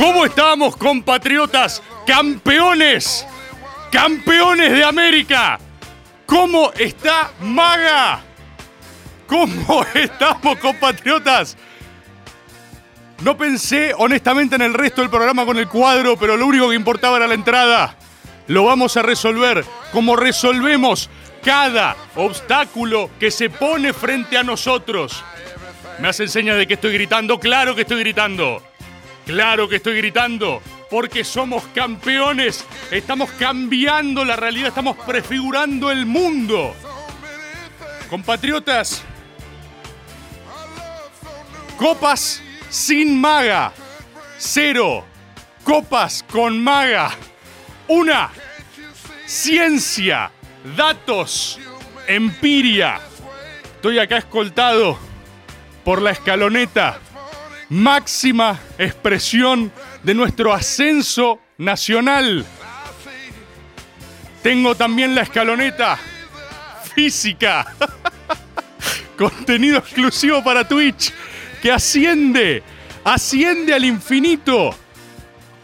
¿Cómo estamos, compatriotas? ¡Campeones! ¡Campeones de América! ¿Cómo está Maga? ¿Cómo estamos, compatriotas? No pensé honestamente en el resto del programa con el cuadro, pero lo único que importaba era la entrada. Lo vamos a resolver como resolvemos cada obstáculo que se pone frente a nosotros. ¿Me hacen señas de que estoy gritando? Claro que estoy gritando. Claro que estoy gritando, porque somos campeones. Estamos cambiando la realidad, estamos prefigurando el mundo. Compatriotas, copas sin maga. Cero. Copas con maga. Una. Ciencia. Datos. Empiria. Estoy acá escoltado por la escaloneta máxima expresión de nuestro ascenso nacional. Tengo también la escaloneta física. Contenido exclusivo para Twitch que asciende, asciende al infinito.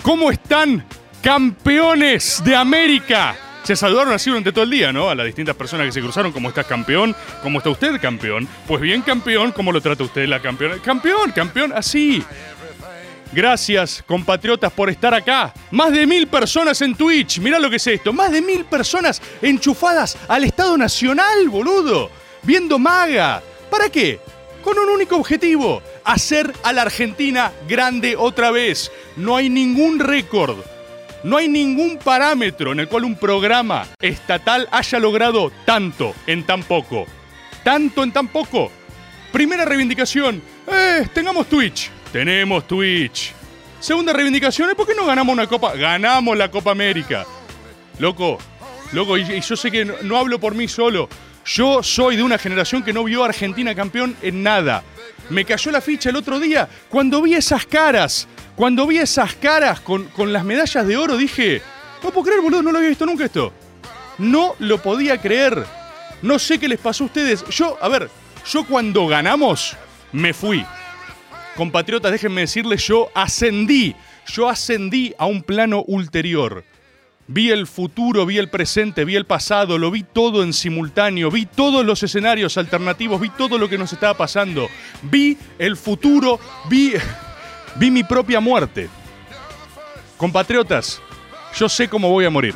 ¿Cómo están campeones de América? Se saludaron así durante todo el día, ¿no? A las distintas personas que se cruzaron. ¿Cómo estás, campeón? ¿Cómo está usted, campeón? Pues bien, campeón. ¿Cómo lo trata usted, la campeona? Campeón, campeón, así. Gracias, compatriotas, por estar acá. Más de mil personas en Twitch. Mirá lo que es esto. Más de mil personas enchufadas al Estado Nacional, boludo. Viendo Maga. ¿Para qué? Con un único objetivo. Hacer a la Argentina grande otra vez. No hay ningún récord. No hay ningún parámetro en el cual un programa estatal haya logrado tanto en tan poco. Tanto en tan poco. Primera reivindicación. Eh, tengamos Twitch. Tenemos Twitch. Segunda reivindicación, ¿eh? ¿por qué no ganamos una copa? Ganamos la Copa América. Loco, loco, y, yo sé que no, no hablo por mí solo. Yo soy de una generación que no vio a Argentina campeón en nada. Me cayó la ficha el otro día cuando vi esas caras. Cuando vi esas caras con, con las medallas de oro dije, no puedo creer, boludo, no lo había visto nunca esto. No lo podía creer. No sé qué les pasó a ustedes. Yo, a ver, yo cuando ganamos, me fui. Compatriotas, déjenme decirles, yo ascendí. Yo ascendí a un plano ulterior. Vi el futuro, vi el presente, vi el pasado, lo vi todo en simultáneo, vi todos los escenarios alternativos, vi todo lo que nos estaba pasando. Vi el futuro, vi, vi mi propia muerte. Compatriotas, yo sé cómo voy a morir.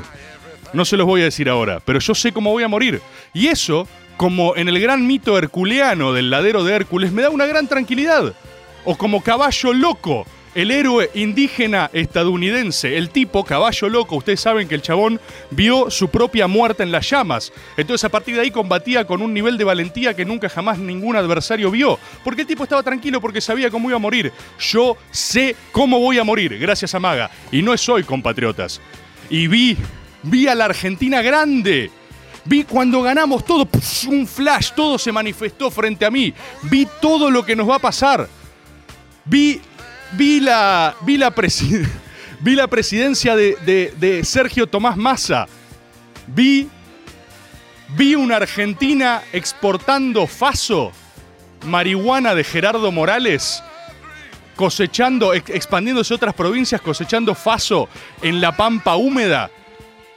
No se los voy a decir ahora, pero yo sé cómo voy a morir. Y eso, como en el gran mito herculeano del ladero de Hércules, me da una gran tranquilidad. O como caballo loco, el héroe indígena estadounidense, el tipo caballo loco, ustedes saben que el chabón vio su propia muerte en las llamas. Entonces a partir de ahí combatía con un nivel de valentía que nunca jamás ningún adversario vio. Porque el tipo estaba tranquilo porque sabía cómo iba a morir. Yo sé cómo voy a morir, gracias a Maga. Y no es hoy, compatriotas. Y vi, vi a la Argentina grande. Vi cuando ganamos todo, un flash, todo se manifestó frente a mí. Vi todo lo que nos va a pasar. Vi, vi, la, vi, la, presi- vi la presidencia de, de- Sergio Tomás Massa. Vi, Vi una Argentina exportando faso, marihuana de Gerardo Morales, cosechando, ex- expandiéndose a otras provincias, cosechando faso en la pampa húmeda,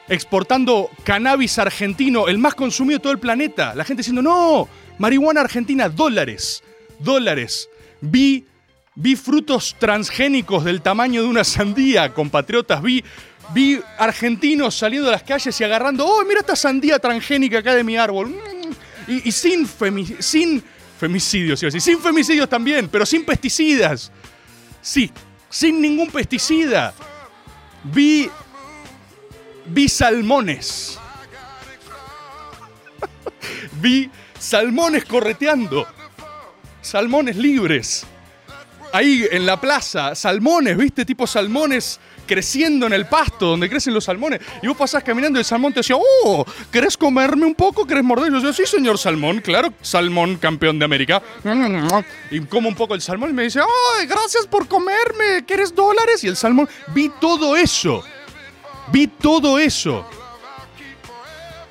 exportando cannabis argentino, el más consumido de todo el planeta. La gente diciendo, no, marihuana argentina, dólares, dólares. Vi, vi frutos transgénicos del tamaño de una sandía, compatriotas. Vi, vi argentinos saliendo a las calles y agarrando, oh, mira esta sandía transgénica acá de mi árbol. Mm. Y, sin, femi- sin femicidios, decir, sin femicidios también, pero sin pesticidas. Sí, sin ningún pesticida. Vi vi salmones. vi salmones correteando. Salmones libres. Ahí en la plaza, salmones, ¿viste? Tipo salmones creciendo en el pasto donde crecen los salmones. Y vos pasás caminando y el salmón te decía, oh, ¿querés comerme un poco? ¿Querés morder? Yo decía, sí, señor salmón, claro, salmón campeón de América. Y como un poco el salmón y me dice, ay, gracias por comerme, ¿quieres dólares? Y el salmón, vi todo eso. Vi todo eso.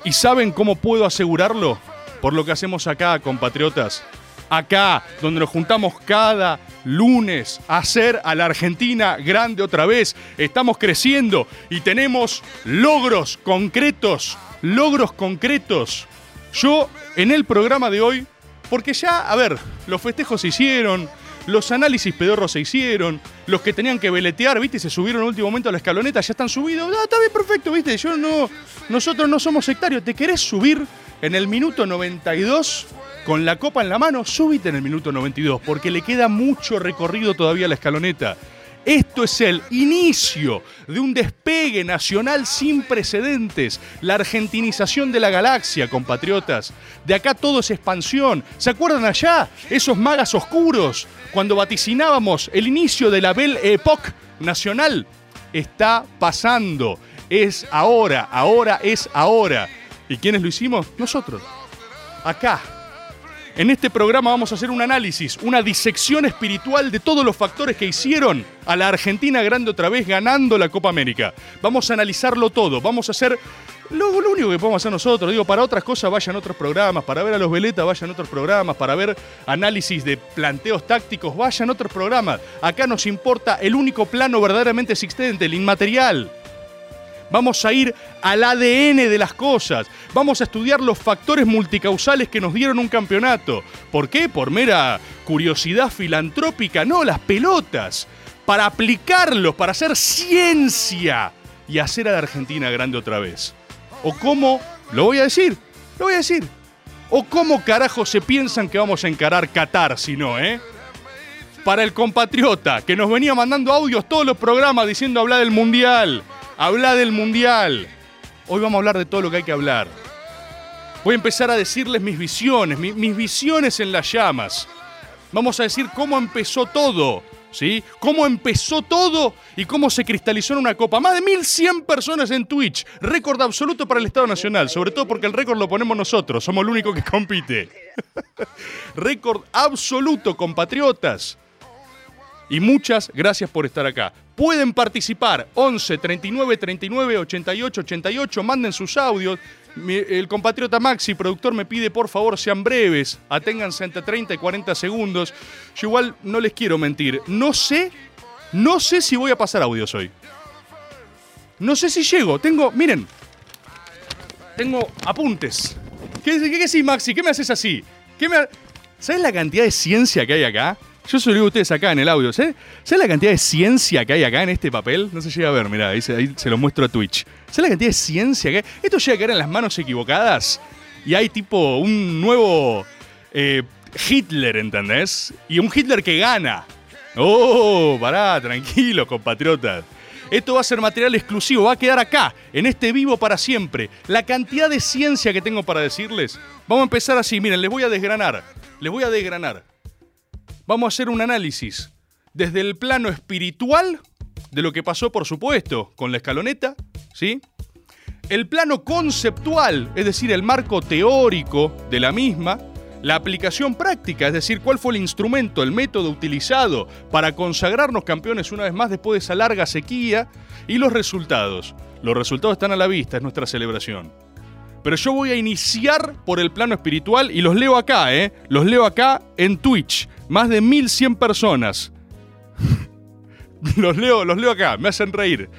¿Y saben cómo puedo asegurarlo? Por lo que hacemos acá, compatriotas. Acá, donde nos juntamos cada lunes a hacer a la Argentina grande otra vez. Estamos creciendo y tenemos logros concretos. Logros concretos. Yo, en el programa de hoy, porque ya, a ver, los festejos se hicieron, los análisis pedorros se hicieron, los que tenían que veletear, ¿viste? Se subieron en último momento a la escaloneta, ya están subidos. Ah, está bien, perfecto, ¿viste? Yo no. Nosotros no somos sectarios. ¿Te querés subir en el minuto 92 con la copa en la mano? Súbite en el minuto 92, porque le queda mucho recorrido todavía a la escaloneta. Esto es el inicio de un despegue nacional sin precedentes, la argentinización de la galaxia, compatriotas. De acá todo es expansión. ¿Se acuerdan allá? Esos magas oscuros, cuando vaticinábamos el inicio de la Belle Époque nacional. Está pasando. Es ahora, ahora es ahora. ¿Y quiénes lo hicimos? Nosotros. Acá, en este programa vamos a hacer un análisis, una disección espiritual de todos los factores que hicieron a la Argentina grande otra vez ganando la Copa América. Vamos a analizarlo todo, vamos a hacer lo, lo único que podemos hacer nosotros. Digo, para otras cosas vayan otros programas, para ver a los veletas vayan otros programas, para ver análisis de planteos tácticos vayan otros programas. Acá nos importa el único plano verdaderamente existente, el inmaterial. Vamos a ir al ADN de las cosas. Vamos a estudiar los factores multicausales que nos dieron un campeonato. ¿Por qué? Por mera curiosidad filantrópica. No, las pelotas. Para aplicarlos, para hacer ciencia y hacer a la Argentina grande otra vez. O cómo, lo voy a decir, lo voy a decir. O cómo carajo se piensan que vamos a encarar Qatar si no, ¿eh? Para el compatriota que nos venía mandando audios todos los programas diciendo habla del mundial, habla del mundial. Hoy vamos a hablar de todo lo que hay que hablar. Voy a empezar a decirles mis visiones, mi- mis visiones en las llamas. Vamos a decir cómo empezó todo, ¿sí? Cómo empezó todo y cómo se cristalizó en una copa. Más de 1100 personas en Twitch. Récord absoluto para el Estado Nacional, sobre todo porque el récord lo ponemos nosotros, somos el único que compite. Récord absoluto, compatriotas. Y muchas gracias por estar acá. Pueden participar 11 39 39 88 88. Manden sus audios. El compatriota Maxi, productor, me pide por favor sean breves. Aténganse entre 30 y 40 segundos. Yo igual no les quiero mentir. No sé, no sé si voy a pasar audios hoy. No sé si llego. Tengo, miren, tengo apuntes. ¿Qué, qué, qué Maxi? ¿Qué me haces así? ¿Qué me ha- ¿Sabes la cantidad de ciencia que hay acá? Yo a ustedes acá en el audio. ¿Sabes ¿Sabes la cantidad de ciencia que hay acá en este papel? No se llega a ver, mirá, ahí se, lo muestro a Twitch. ¿Sabes la cantidad de ciencia que hay? Esto llega a caer en las manos equivocadas y hay tipo un nuevo eh, Hitler, ¿entendés? Y un Hitler que gana. Oh, pará, tranquilo, compatriotas. Esto va a ser material exclusivo, va a quedar acá, en este vivo para siempre. La cantidad de ciencia que tengo para decirles. Vamos a empezar así, miren, les voy a desgranar. Les voy a desgranar. Vamos a hacer un análisis desde el plano espiritual de lo que pasó, por supuesto, con la escaloneta, ¿sí? El plano conceptual, es decir, el marco teórico de la misma, la aplicación práctica, es decir, cuál fue el instrumento, el método utilizado para consagrarnos campeones una vez más después de esa larga sequía, y los resultados. Los resultados están a la vista, es nuestra celebración. Pero yo voy a iniciar por el plano espiritual y los leo acá, ¿eh? Los leo acá en Twitch. Más de 1100 personas. los, leo, los leo acá, me hacen reír.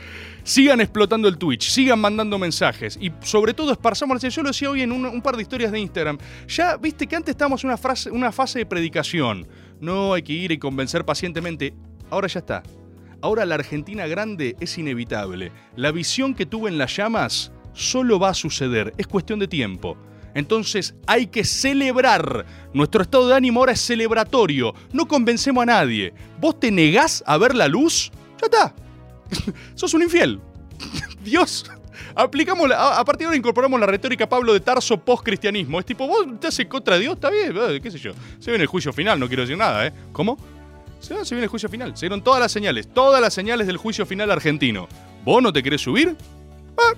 Sigan explotando el Twitch, sigan mandando mensajes y sobre todo esparzamos. Yo lo decía hoy en un, un par de historias de Instagram. Ya viste que antes estábamos en una, frase, una fase de predicación. No hay que ir y convencer pacientemente. Ahora ya está. Ahora la Argentina grande es inevitable. La visión que tuve en las llamas solo va a suceder. Es cuestión de tiempo. Entonces hay que celebrar. Nuestro estado de ánimo ahora es celebratorio. No convencemos a nadie. ¿Vos te negás a ver la luz? Ya está. Sos un infiel. Dios. Aplicamos a, partir de ahora incorporamos la retórica Pablo de Tarso post-cristianismo. Es tipo, vos te haces contra Dios, está bien, eh, qué sé yo. Se viene el juicio final, no quiero decir nada, ¿eh? ¿Cómo? Se, se viene el juicio final. Se dieron todas las señales, todas las señales del juicio final argentino. ¿Vos no te querés subir? Ah,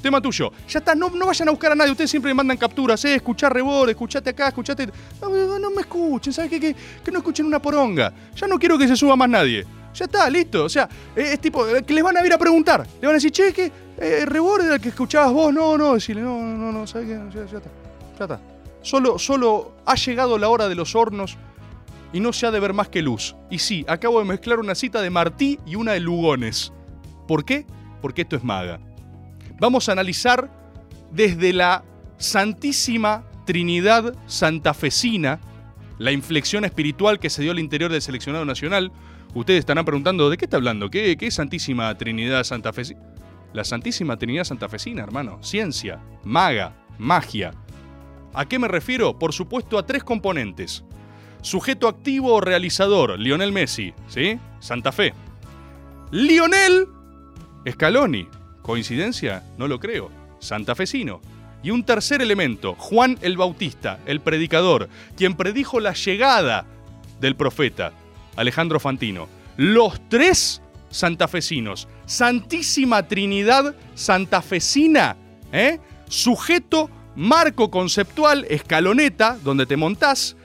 tema tuyo. Ya está, no, no vayan a buscar a nadie. Ustedes siempre me mandan capturas, eh, escuchar rebord, escuchate acá, escuchate. No, no, me escuchen, ¿sabes qué? Que, no escuchen una poronga. Ya no quiero que se suba más nadie. Ya está, listo. O sea, eh, es tipo, eh, que les van a ir a preguntar. Le van a decir, che, que eh, rebord era el que escuchabas vos. No, no, decirle, no, no, no, ¿sabes qué? Ya, ya está. Ya está. Solo, solo ha llegado la hora de los hornos y no se ha de ver más que luz. Y sí, acabo de mezclar una cita de Martí y una de Lugones. ¿Por qué? Porque esto es maga. Vamos a analizar desde la Santísima Trinidad Santafesina la inflexión espiritual que se dio al interior del seleccionado nacional. Ustedes estarán preguntando, ¿de qué está hablando? ¿Qué, qué Santísima Trinidad Santafesina? La Santísima Trinidad Santafesina, hermano. Ciencia, maga, magia. ¿A qué me refiero? Por supuesto a tres componentes. Sujeto activo o realizador, Lionel Messi, ¿sí? Santa Fe. Lionel Scaloni. ¿Coincidencia? No lo creo. Santafesino. Y un tercer elemento, Juan el Bautista, el predicador, quien predijo la llegada del profeta, Alejandro Fantino. Los tres santafesinos. Santísima Trinidad Santafesina. ¿eh? Sujeto, marco conceptual, escaloneta, donde te montás.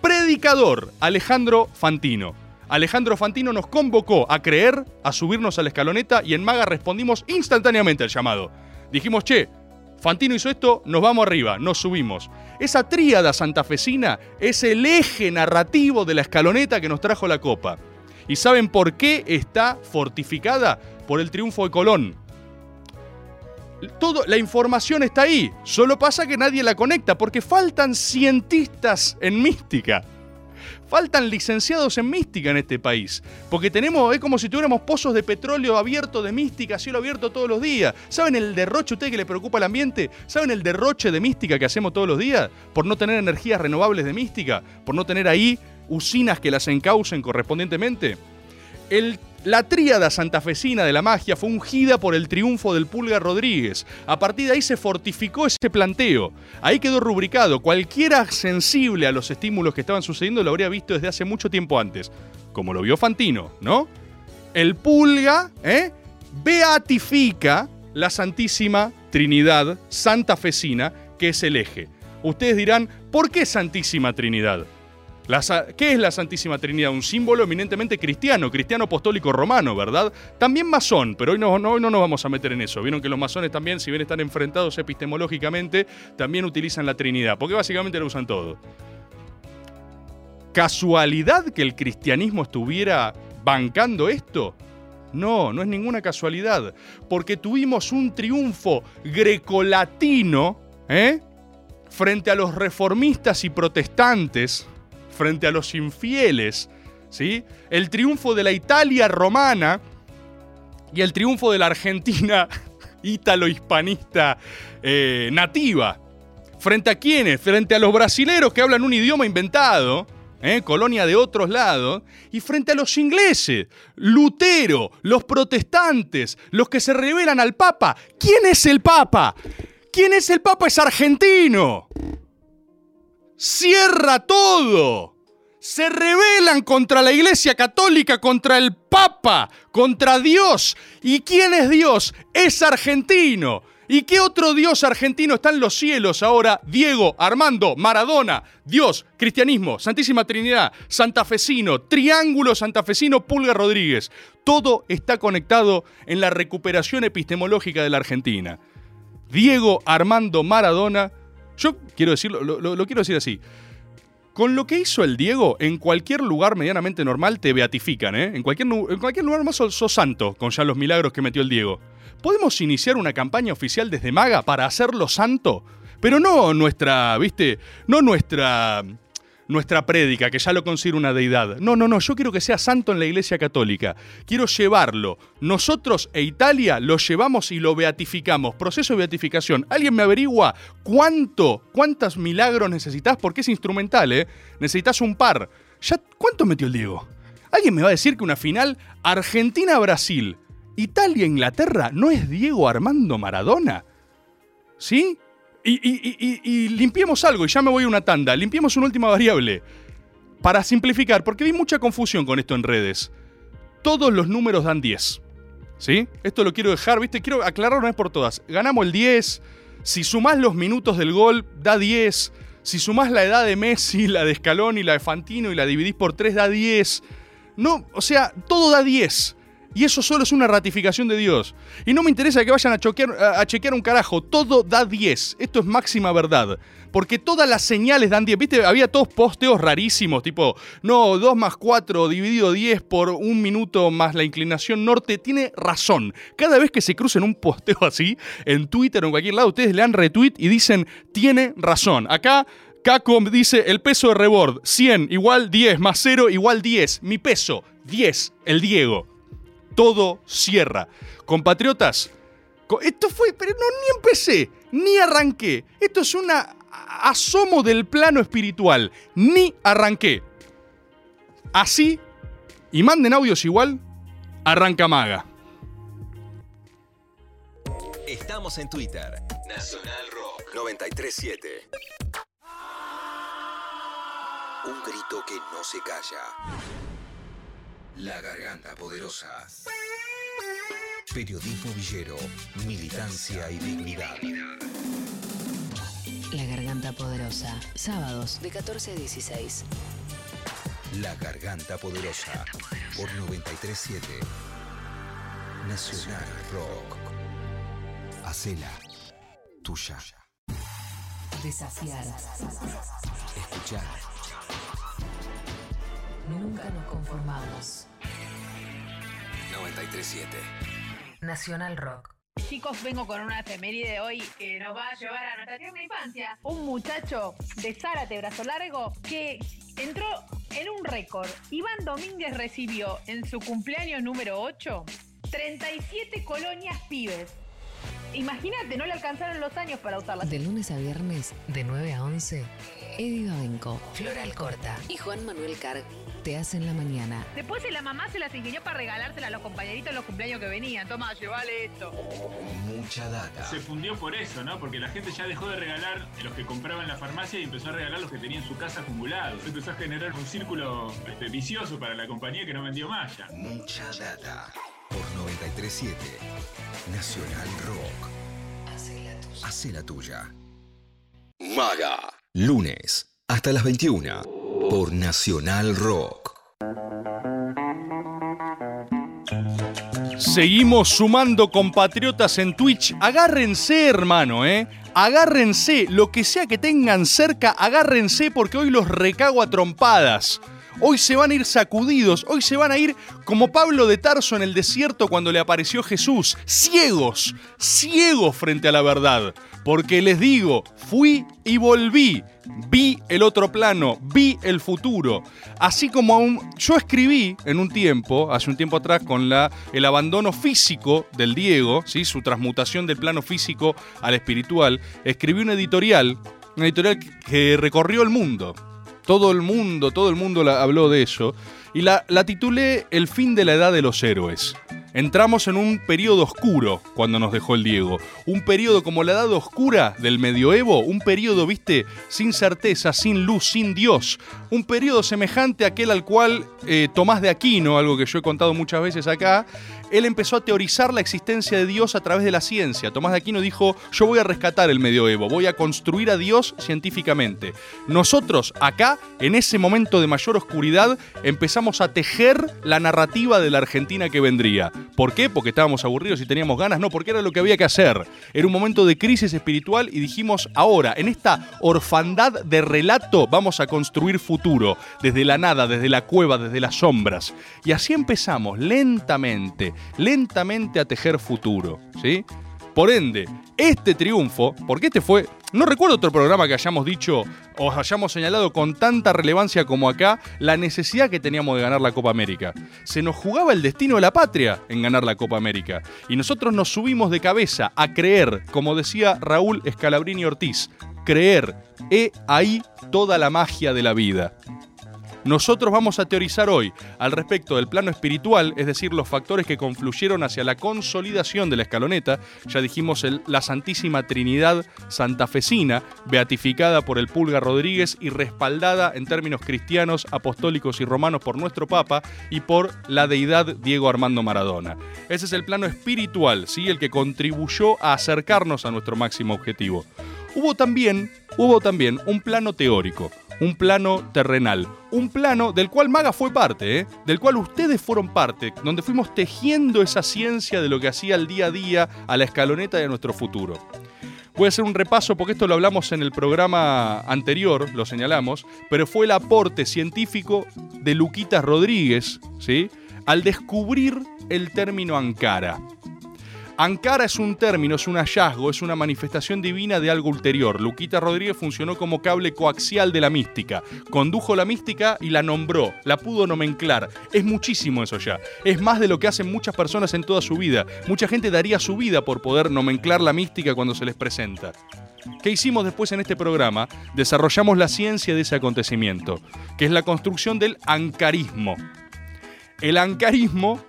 Predicador, Alejandro Fantino. Alejandro Fantino nos convocó a creer, a subirnos a la escaloneta y en Maga respondimos instantáneamente al llamado. Dijimos, che, Fantino hizo esto, nos vamos arriba, nos subimos. Esa tríada santafesina es el eje narrativo de la escaloneta que nos trajo la copa. ¿Y saben por qué está fortificada? Por el triunfo de Colón. Todo, la información está ahí, solo pasa que nadie la conecta porque faltan cientistas en mística. Faltan licenciados en mística en este país. Porque tenemos, es como si tuviéramos pozos de petróleo abiertos de mística, cielo abierto todos los días. ¿Saben el derroche, ustedes que le preocupa el ambiente? ¿Saben el derroche de mística que hacemos todos los días? Por no tener energías renovables de mística, por no tener ahí usinas que las encaucen correspondientemente. El- la tríada santafesina de la magia fue ungida por el triunfo del Pulga Rodríguez. A partir de ahí se fortificó ese planteo. Ahí quedó rubricado. Cualquiera sensible a los estímulos que estaban sucediendo lo habría visto desde hace mucho tiempo antes. Como lo vio Fantino, ¿no? El Pulga, ¿eh? Beatifica la Santísima Trinidad Santafesina, que es el eje. Ustedes dirán, ¿por qué Santísima Trinidad? La ¿Qué es la Santísima Trinidad? Un símbolo eminentemente cristiano, cristiano apostólico romano, ¿verdad? También masón, pero hoy no, hoy no nos vamos a meter en eso. Vieron que los masones también, si bien están enfrentados epistemológicamente, también utilizan la Trinidad, porque básicamente la usan todo. ¿Casualidad que el cristianismo estuviera bancando esto? No, no es ninguna casualidad, porque tuvimos un triunfo grecolatino, ¿eh? Frente a los reformistas y protestantes, frente a los infieles, ¿sí? El triunfo de la Italia romana y el triunfo de la Argentina ítalo-hispanista eh, nativa. ¿Frente a quiénes? Frente a los brasileros que hablan un idioma inventado, ¿eh? colonia de otros lados, y frente a los ingleses, Lutero, los protestantes, los que se rebelan al Papa. ¿Quién es el Papa? ¿Quién es el Papa? Es argentino. Cierra todo. Se rebelan contra la Iglesia Católica, contra el Papa, contra Dios. ¿Y quién es Dios? Es argentino. ¿Y qué otro Dios argentino está en los cielos ahora? Diego, Armando, Maradona, Dios, cristianismo, Santísima Trinidad, santafesino, triángulo santafesino, Pulga Rodríguez. Todo está conectado en la recuperación epistemológica de la Argentina. Diego Armando Maradona. Yo quiero decirlo, lo, quiero decir así. Con lo que hizo el Diego, en cualquier lugar medianamente normal te beatifican, ¿eh? En cualquier, en cualquier lugar más sos, sos santo, con ya los milagros que metió el Diego. ¿Podemos iniciar una campaña oficial desde Maga para hacerlo santo? Pero no nuestra, ¿viste? No nuestra nuestra prédica, que ya lo considero una deidad. No, no, no, yo quiero que sea santo en la Iglesia Católica. Quiero llevarlo. Nosotros e Italia lo llevamos y lo beatificamos. Proceso de beatificación. ¿Alguien me averigua cuánto, cuántos milagros necesitas? Porque es instrumental, ¿eh? Necesitas un par. ¿Ya cuánto metió el Diego? ¿Alguien me va a decir que una final Argentina-Brasil, Italia-Inglaterra no es Diego Armando Maradona? ¿Sí? Y, y- y- y- limpiemos algo, y ya me voy a una tanda. Limpiemos una última variable. Para simplificar, porque vi mucha confusión con esto en redes. Todos los números dan 10. ¿Sí? Esto lo quiero dejar, ¿viste? Quiero aclarar una vez por todas. Ganamos el 10. Si sumás los minutos del gol, da 10. Si sumás la edad de Messi, la de Scaloni, la de Fantino y la dividís por 3, da 10. No, o sea, todo da 10. Y eso solo es una ratificación de Dios. Y no me interesa que vayan a, choquear- a- chequear un carajo. Todo da 10. Esto es máxima verdad. Porque todas las señales dan 10. ¿Viste? Había todos posteos rarísimos. Tipo, no, 2 más 4 dividido 10 por un minuto más la inclinación norte. Tiene razón. Cada vez que se crucen un posteo así, en Twitter o en cualquier lado, ustedes le dan retweet y dicen, tiene razón. Acá Cacom dice el peso de rebord, 100 igual 10 más 0 igual 10. Mi peso, 10, el Diego. Todo cierra. Compatriotas, co- esto fue, pero no, ni empecé, ni arranqué. Esto es una a- asomo del plano espiritual. Ni arranqué. Así, y manden audios igual, arranca maga. Estamos en Twitter. Nacional Rock 937. Un grito que no se calla. La garganta poderosa. Periodismo villero, militancia y dignidad. La Garganta Poderosa. Sábados de 14 a 16. La garganta poderosa. Por 937. Nacional Rock. Hacela tuya. Desafiar. Escuchar. Nunca nos conformamos. 937. Nacional Rock. Chicos, vengo con una efeméride hoy que nos va a llevar a nuestra tierna infancia. Un muchacho de Zárate, brazo largo, que entró en un récord. Iván Domínguez recibió en su cumpleaños número 8 37 colonias pibes. Imagínate, no le alcanzaron los años para usarlas. De lunes a viernes, de 9 a 11, Eddie Babenco, Flora Alcorta y Juan Manuel Carg te hacen la mañana. Después la mamá se las ingenió para regalársela a los compañeritos en los cumpleaños que venían. Toma, llevale esto. Mucha data. Se fundió por eso, ¿no? Porque la gente ya dejó de regalar los que compraban en la farmacia y empezó a regalar los que tenían en su casa acumulados. Empezó a generar un círculo este, vicioso para la compañía que no vendió más ya. Mucha data. Por 937. Nacional Rock. Hace la tuya. Maga. Lunes. Hasta las 21. Por Nacional Rock. Seguimos sumando compatriotas en Twitch. Agárrense, hermano, ¿eh? Agárrense. Lo que sea que tengan cerca, agárrense porque hoy los recago a trompadas. Hoy se van a ir sacudidos, hoy se van a ir como Pablo de Tarso en el desierto cuando le apareció Jesús, ciegos, ciegos frente a la verdad. Porque les digo, fui y volví, vi el otro plano, vi el futuro. Así como aún yo escribí en un tiempo, hace un tiempo atrás, con la, el abandono físico del Diego, ¿sí? su transmutación del plano físico al espiritual, escribí una editorial, una editorial que recorrió el mundo. Todo el mundo, todo el mundo la- habló de eso. Y la titulé El fin de la edad de los héroes. Entramos en un periodo oscuro cuando nos dejó el Diego. Un periodo como la edad oscura del medioevo. Un periodo, viste, sin certeza, sin luz, sin Dios. Un periodo semejante a aquel al cual eh, Tomás de Aquino, algo que yo he contado muchas veces acá, él empezó a teorizar la existencia de Dios a través de la ciencia. Tomás de Aquino dijo, yo voy a rescatar el medioevo, voy a construir a Dios científicamente. Nosotros acá, en ese momento de mayor oscuridad, empezamos a tejer la narrativa de la Argentina que vendría. ¿Por qué? Porque estábamos aburridos y teníamos ganas, no, porque era lo que había que hacer. Era un momento de crisis espiritual y dijimos, ahora, en esta orfandad de relato, vamos a construir futuro, desde la nada, desde la cueva, desde las sombras. Y así empezamos, lentamente, lentamente a tejer futuro, ¿sí? Por ende, este triunfo, porque este fue, no recuerdo otro programa que hayamos dicho o hayamos señalado con tanta relevancia como acá, la necesidad que teníamos de ganar la Copa América. Se nos jugaba el destino de la patria en ganar la Copa América. Y nosotros nos subimos de cabeza a creer, como decía Raúl Escalabrini Ortiz, creer, he ahí toda la magia de la vida. Nosotros vamos a teorizar hoy al respecto del plano espiritual, es decir, los factores que confluyeron hacia la consolidación de la escaloneta. Ya dijimos la Santísima Trinidad Santafesina, beatificada por el Pulga Rodríguez y respaldada en términos cristianos, apostólicos y romanos por nuestro Papa y por la deidad Diego Armando Maradona. Ese es el plano espiritual, ¿sí? el que contribuyó a acercarnos a nuestro máximo objetivo. Hubo también, hubo también un plano teórico, un plano terrenal, un plano del cual Maga fue parte, ¿eh? del cual ustedes fueron parte, donde fuimos tejiendo esa ciencia de lo que hacía el día a día a la escaloneta de nuestro futuro. Voy a hacer un repaso porque esto lo hablamos en el programa anterior, lo señalamos, pero fue el aporte científico de Luquitas Rodríguez, ¿sí? Al descubrir el término Ankara. Ankara es un término, es un hallazgo, es una manifestación divina de algo ulterior. Luquita Rodríguez funcionó como cable coaxial de la mística. Condujo la mística y la nombró, la pudo nomenclar. Es muchísimo eso ya. Es más de lo que hacen muchas personas en toda su vida. Mucha gente daría su vida por poder nomenclar la mística cuando se les presenta. ¿Qué hicimos después en este programa? Desarrollamos la ciencia de ese acontecimiento, que es la construcción del ancarismo. El ancarismo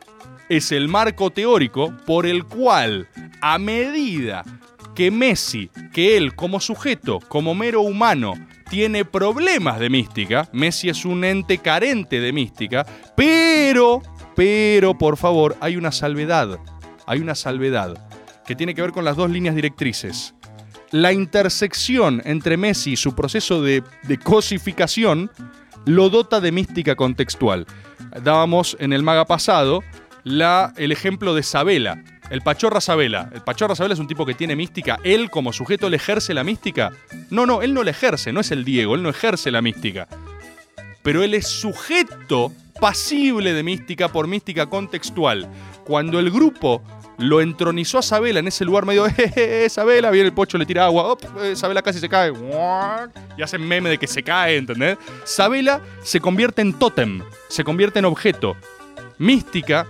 es el marco teórico por el cual, a medida que Messi, que él como sujeto, como mero humano, tiene problemas de mística, Messi es un ente carente de mística, pero, pero, por favor, hay una salvedad, hay una salvedad que tiene que ver con las dos líneas directrices. La intersección entre Messi y su proceso de, cosificación lo dota de mística contextual. Dábamos en el maga pasado la, el ejemplo de Sabela, el Pachorra Sabela. El Pachorra Sabela es un tipo que tiene mística. Él, como sujeto, le ejerce la mística. No, no, él no la ejerce, no es el Diego, él no ejerce la mística. Pero él es sujeto pasible de mística por mística contextual. Cuando el grupo lo entronizó a Sabela en ese lugar medio, eh, Sabela, viene el pocho, le tira agua, op, eh, Sabela casi se cae, y hacen meme de que se cae, ¿entendés? Sabela se convierte en tótem, se convierte en objeto. Mística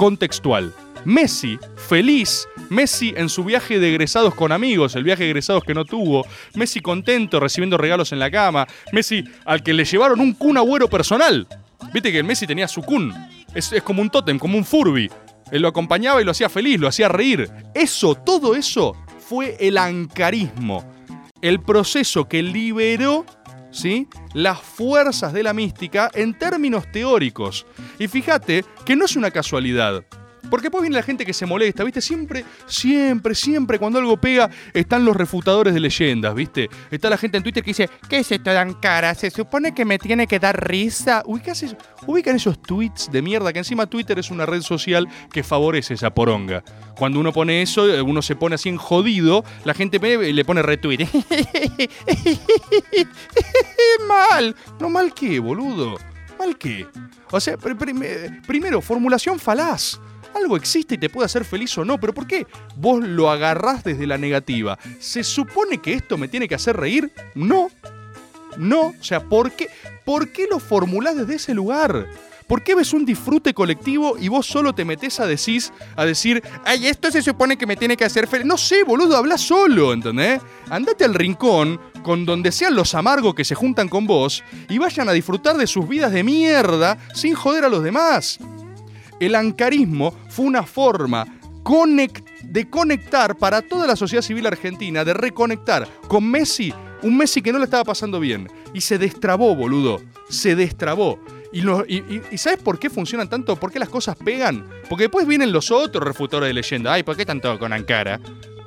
contextual. Messi, feliz, Messi en su viaje de egresados con amigos, el viaje de egresados que no tuvo, Messi contento recibiendo regalos en la cama, Messi al que le llevaron un Kun Agüero personal. Viste que el Messi tenía su Kun, es, es como un tótem, como un Furby. Él lo acompañaba y lo hacía feliz, lo hacía reír. Eso, todo eso fue el ancarismo, el proceso que liberó ¿sí? las fuerzas de la mística en términos teóricos. Y fíjate que no es una casualidad. Porque después viene la gente que se molesta, ¿viste? Siempre, siempre, siempre cuando algo pega están los refutadores de leyendas, ¿viste? Está la gente en Twitter que dice, ¿qué es esto tan cara? Se supone que me tiene que dar risa. Eso- Ubican esos tweets de mierda, que encima Twitter es una red social que favorece esa poronga. Cuando uno pone eso, eh, uno se pone así en jodido, la gente le pone retweet. mal. No mal qué, boludo. ¿Mal qué? O sea, pr- prim- primero, formulación falaz. Algo existe y te puede hacer feliz o no, pero ¿por qué vos lo agarrás desde la negativa? ¿Se supone que esto me tiene que hacer reír? No. No. O sea, ¿por qué, ¿por qué lo formulás desde ese lugar? ¿Por qué ves un disfrute colectivo y vos solo te metes a decir, a decir, ay, esto se supone que me tiene que hacer feliz? No sé, boludo, habla solo, ¿entendés? Andate al rincón con donde sean los amargos que se juntan con vos y vayan a disfrutar de sus vidas de mierda sin joder a los demás. El ancarismo fue una forma de conectar para toda la sociedad civil argentina, de reconectar con Messi, un Messi que no le estaba pasando bien. Y se destrabó, boludo. Se destrabó. Y- y ¿sabes por qué funcionan tanto? ¿Por qué las cosas pegan? Porque después vienen los otros refutores de leyenda. Ay, ¿por qué tanto con Ankara?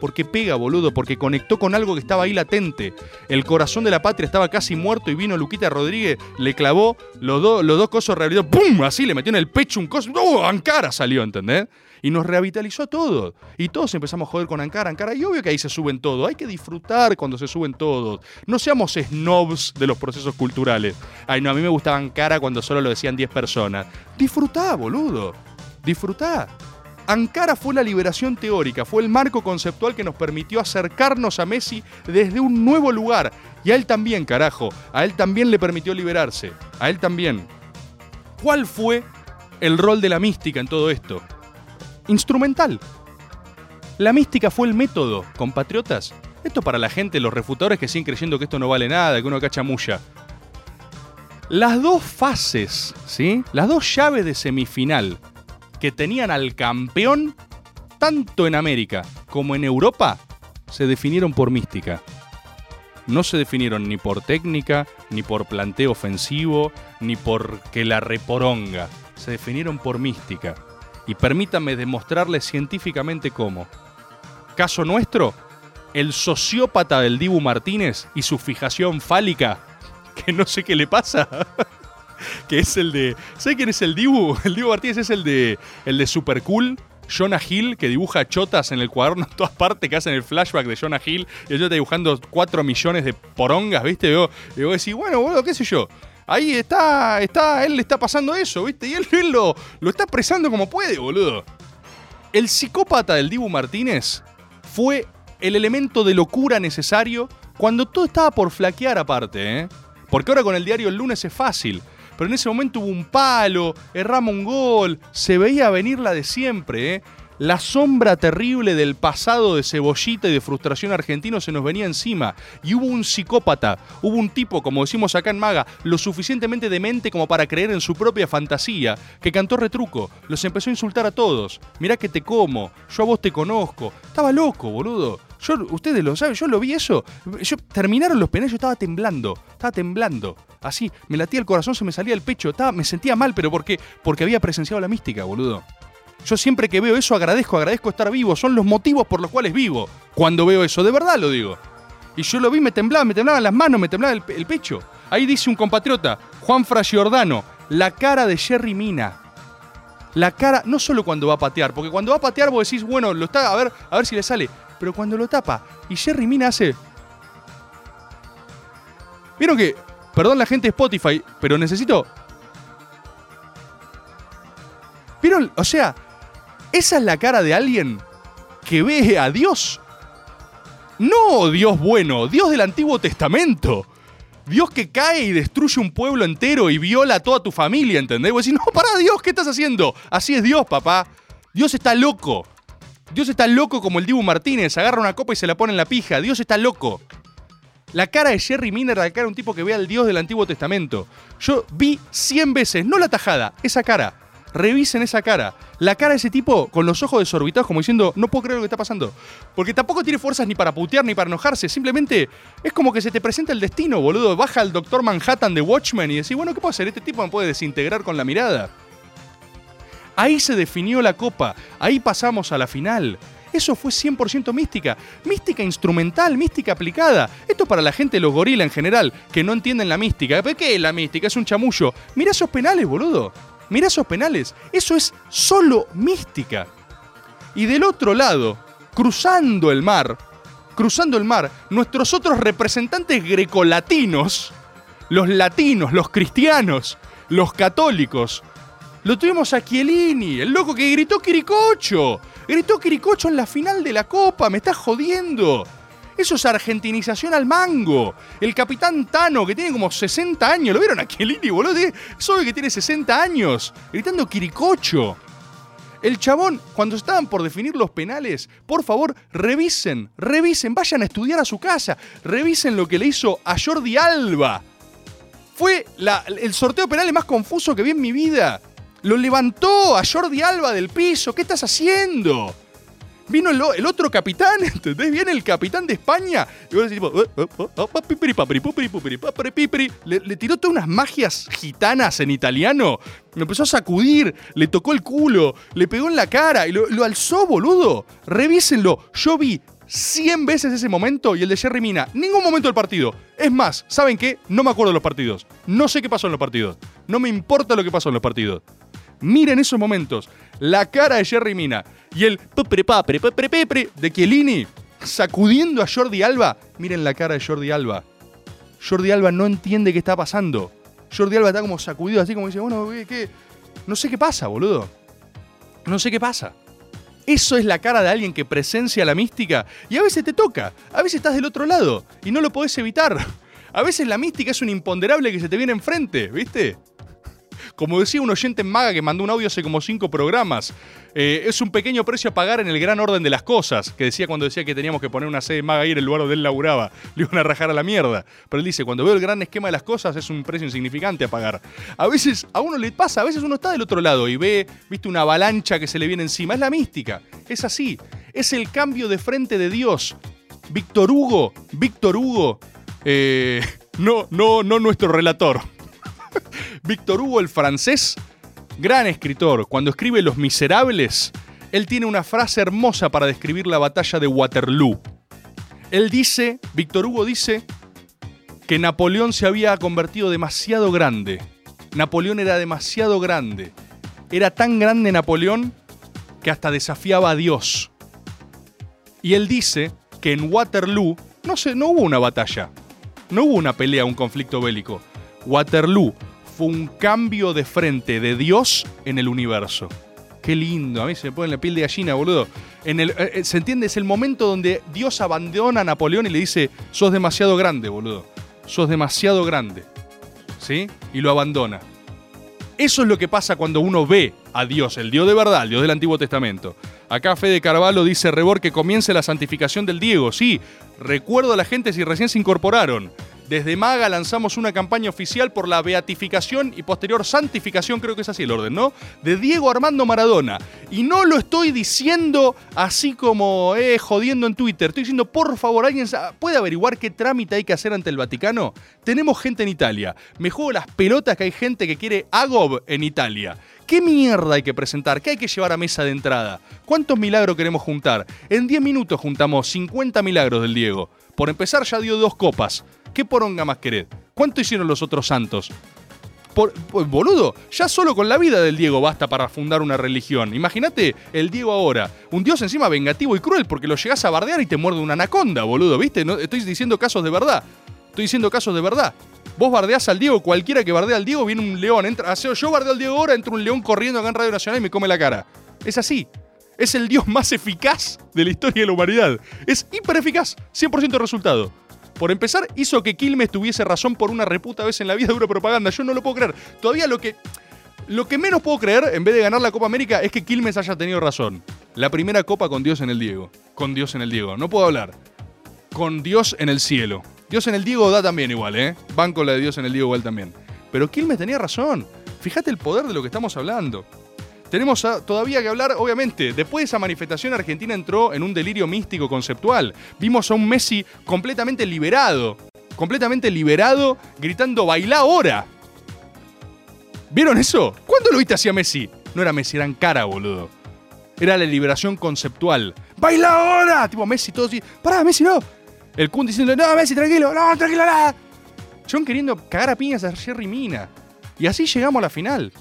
Porque pega, boludo, porque conectó con algo que estaba ahí latente. El corazón de la patria estaba casi muerto y vino Luquita Rodríguez, le clavó los, dos los dos cosos rehabilitados, ¡pum! Así le metió en el pecho un coso, ¡oh! Ankara salió, ¿entendés? Y nos revitalizó todo. Y todos empezamos a joder con Ankara, Ankara. Y obvio que ahí se suben todo. Hay que disfrutar cuando se suben todos. No seamos snobs de los procesos culturales. Ay, no, a mí me gustaba Ankara cuando solo lo decían 10 personas. Disfrutá, boludo. Disfrutá. Ankara fue la liberación teórica, fue el marco conceptual que nos permitió acercarnos a Messi desde un nuevo lugar. Y a él también, carajo. A él también le permitió liberarse. A él también. ¿Cuál fue el rol de la mística en todo esto? Instrumental. La mística fue el método, compatriotas. Esto para la gente, los refutadores que siguen creyendo que esto no vale nada, que uno cacha mulla. Las dos fases, ¿sí? Las dos llaves de semifinal que tenían al campeón, tanto en América como en Europa, se definieron por mística. No se definieron ni por técnica, ni por planteo ofensivo, ni por que la reporonga. Se definieron por mística. Y permítanme demostrarles científicamente cómo. Caso nuestro, el sociópata del Dibu Martínez y su fijación fálica, que no sé qué le pasa. que es el de. ¿Sabes quién es el Dibu? El Dibu Martínez es el de. El de Super Cool. Jonah Hill, que dibuja chotas en el cuaderno en todas partes, que hacen el flashback de Jonah Hill, y yo está dibujando 4 millones de porongas, ¿viste? Y vos, decís, bueno, boludo, qué sé yo. Ahí está, está, él le está pasando eso, ¿viste? Y él, él lo, lo está expresando como puede, boludo. El psicópata del Dibu Martínez fue el elemento de locura necesario cuando todo estaba por flaquear aparte, ¿eh? Porque ahora con el diario El lunes es fácil. Pero en ese momento hubo un palo, erramos un gol, se veía venir la de siempre, ¿eh? La sombra terrible del pasado de cebollita y de frustración argentino se nos venía encima. Y hubo un psicópata, hubo un tipo, como decimos acá en Maga, lo suficientemente demente como para creer en su propia fantasía, que cantó retruco, los empezó a insultar a todos. Mirá que te como, yo a vos te conozco. Estaba loco, boludo. Yo, ustedes lo saben, yo lo vi eso. Terminaron los penales, yo estaba temblando, estaba temblando. Así, me latía el corazón, se me salía el pecho, estaba, me sentía mal, pero ¿por qué? Porque había presenciado la mística, boludo. Yo siempre que veo eso agradezco, agradezco estar vivo. Son los motivos por los cuales vivo. Cuando veo eso, de verdad lo digo. Y yo lo vi, me temblaba, me temblaban las manos, me temblaba el, pe- el pecho. Ahí dice un compatriota, Juan Giordano, la cara de Jerry Mina. La cara, no solo cuando va a patear, porque cuando va a patear vos decís, bueno, lo está, a ver, a ver si le sale. Pero cuando lo tapa, y Jerry Mina hace. Vieron que, perdón la gente de Spotify, pero necesito. ¿Vieron? O sea, esa es la cara de alguien que ve a Dios. No Dios bueno, Dios del Antiguo Testamento. Dios que cae y destruye un pueblo entero y viola a toda tu familia, ¿entendés? Vos decís, no, pará, Dios, ¿qué estás haciendo? Así es Dios, papá. Dios está loco. Dios está loco como el Dibu Martínez, agarra una copa y se la pone en la pija. Dios está loco. La cara de Jerry Miner, la cara de un tipo que ve al Dios del Antiguo Testamento. Yo vi 100 veces, no la tajada, esa cara. Revisen esa cara. La cara de ese tipo con los ojos desorbitados como diciendo, no puedo creer lo que está pasando. Porque tampoco tiene fuerzas ni para putear ni para enojarse. Simplemente es como que se te presenta el destino, boludo. Baja el Doctor Manhattan de Watchmen y decís, bueno, ¿qué puedo hacer? Este tipo me puede desintegrar con la mirada. Ahí se definió la copa. Ahí pasamos a la final. Eso fue 100% mística. Mística instrumental, mística aplicada. Esto para la gente los gorilas en general, que no entienden la mística. ¿Pero qué es la mística? Es un chamullo. Mirá esos penales, boludo. Mirá esos penales. Eso es solo mística. Y del otro lado, cruzando el mar, cruzando el mar, nuestros otros representantes grecolatinos, los latinos, los cristianos, los católicos, lo tuvimos a Chiellini, el loco que gritó Quiricocho. Gritó Quiricocho en la final de la Copa, me está jodiendo. Eso es argentinización al mango. El capitán Tano, que tiene como 60 años, ¿lo vieron a Chiellini, boludo? Obvio que tiene 60 años, gritando Quiricocho. El chabón, cuando estaban por definir los penales, por favor, revisen, revisen, vayan a estudiar a su casa, revisen lo que le hizo a Jordi Alba. Fue el sorteo penal más confuso que vi en mi vida. Lo levantó a Jordi Alba del piso. ¿Qué estás haciendo? Vino el, otro capitán, ¿entendés? Viene el capitán de España. Y vos decís. Le, le tiró todas unas magias gitanas en italiano. Me empezó a sacudir, le tocó el culo, le pegó en la cara y lo, lo alzó, boludo. Revísenlo. Yo vi 100 veces ese momento y el de Jerry Mina. Ningún momento del partido. Es más, ¿saben qué? No me acuerdo de los partidos. No sé qué pasó en los partidos. No me importa lo que pasó en los partidos. Miren esos momentos. La cara de Jerry Mina y el papre, de Chiellini sacudiendo a Jordi Alba. Miren la cara de Jordi Alba. Jordi Alba no entiende qué está pasando. Jordi Alba está como sacudido así como dice, bueno, qué? No sé qué pasa, boludo. No sé qué pasa. Eso es la cara de alguien que presencia la mística y a veces te toca, a veces estás del otro lado y no lo podés evitar. A veces la mística es un imponderable que se te viene enfrente, ¿viste? Como decía un oyente en Maga que mandó un audio hace como cinco programas, eh, es un pequeño precio a pagar en el gran orden de las cosas, que decía cuando decía que teníamos que poner una sede Maga ahí en el lugar donde él laburaba, le iban a rajar a la mierda. Pero él dice, cuando veo el gran esquema de las cosas es un precio insignificante a pagar. A veces a uno le pasa, a veces uno está del otro lado y ve, viste, una avalancha que se le viene encima. Es la mística, es así, es el cambio de frente de Dios. Víctor Hugo, Víctor Hugo, eh, no, no, no nuestro relator. Víctor Hugo, el francés, gran escritor, cuando escribe Los Miserables, él tiene una frase hermosa para describir la batalla de Waterloo. Él dice, Víctor Hugo dice, que Napoleón se había convertido demasiado grande. Napoleón era demasiado grande. Era tan grande Napoleón que hasta desafiaba a Dios. Y él dice que en Waterloo no, se, no hubo una batalla, no hubo una pelea, un conflicto bélico. Waterloo fue un cambio de frente de Dios en el universo. Qué lindo, a mí se me pone la piel de gallina, boludo. En el, eh, eh, ¿Se entiende? Es el momento donde Dios abandona a Napoleón y le dice, sos demasiado grande, boludo. Sos demasiado grande. ¿Sí? Y lo abandona. Eso es lo que pasa cuando uno ve a Dios, el Dios de verdad, el Dios del Antiguo Testamento. Acá Fede Carvalho dice, Rebor, que comience la santificación del Diego. Sí, recuerdo a la gente si recién se incorporaron. Desde Maga lanzamos una campaña oficial por la beatificación y posterior santificación, creo que es así el orden, ¿no? De Diego Armando Maradona. Y no lo estoy diciendo así como eh, jodiendo en Twitter. Estoy diciendo, por favor, alguien puede averiguar qué trámite hay que hacer ante el Vaticano. Tenemos gente en Italia. Me juego las pelotas que hay gente que quiere Agob en Italia. ¿Qué mierda hay que presentar? ¿Qué hay que llevar a mesa de entrada? ¿Cuántos milagros queremos juntar? En 10 minutos juntamos 50 milagros del Diego. Por empezar ya dio dos copas. ¿Qué poronga más querés? ¿Cuánto hicieron los otros santos? Por, por- boludo, ya solo con la vida del Diego basta para fundar una religión. Imagínate el Diego ahora, un dios encima vengativo y cruel porque lo llegás a bardear y te muerde una anaconda, boludo, ¿viste? No, estoy diciendo casos de verdad. Estoy diciendo casos de verdad. Vos bardeás al Diego, cualquiera que bardea al Diego, viene un león. Entra, yo bardeo al Diego ahora, entra un león corriendo acá en Radio Nacional y me come la cara. Es así. Es el dios más eficaz de la historia de la humanidad. Es hiper eficaz, 100% de resultado. Por empezar, hizo que Quilmes tuviese razón por una reputa vez en la vida de una propaganda. Yo no lo puedo creer. Todavía lo que, lo que menos puedo creer, en vez de ganar la Copa América, es que Quilmes haya tenido razón. La primera copa con Dios en el Diego. Con Dios en el Diego. No puedo hablar. Con Dios en el cielo. Dios en el Diego da también igual, ¿eh? Banco la de Dios en el Diego igual también. Pero Quilmes tenía razón. Fíjate el poder de lo que estamos hablando. Tenemos a- todavía que hablar, obviamente, después de esa manifestación Argentina entró en un delirio místico conceptual. Vimos a un Messi completamente liberado, completamente liberado, gritando bailá ahora. ¿Vieron eso? ¿Cuándo lo viste así a Messi? No era Messi, era en cara, boludo. Era la liberación conceptual. ¡Baila ahora! Tipo Messi, todo así. ¡Pará, Messi, no! El Kun diciendo, no, Messi, tranquilo, no, tranquilo, nada. John queriendo cagar a piñas a Jerry Mina. Y así llegamos a la final.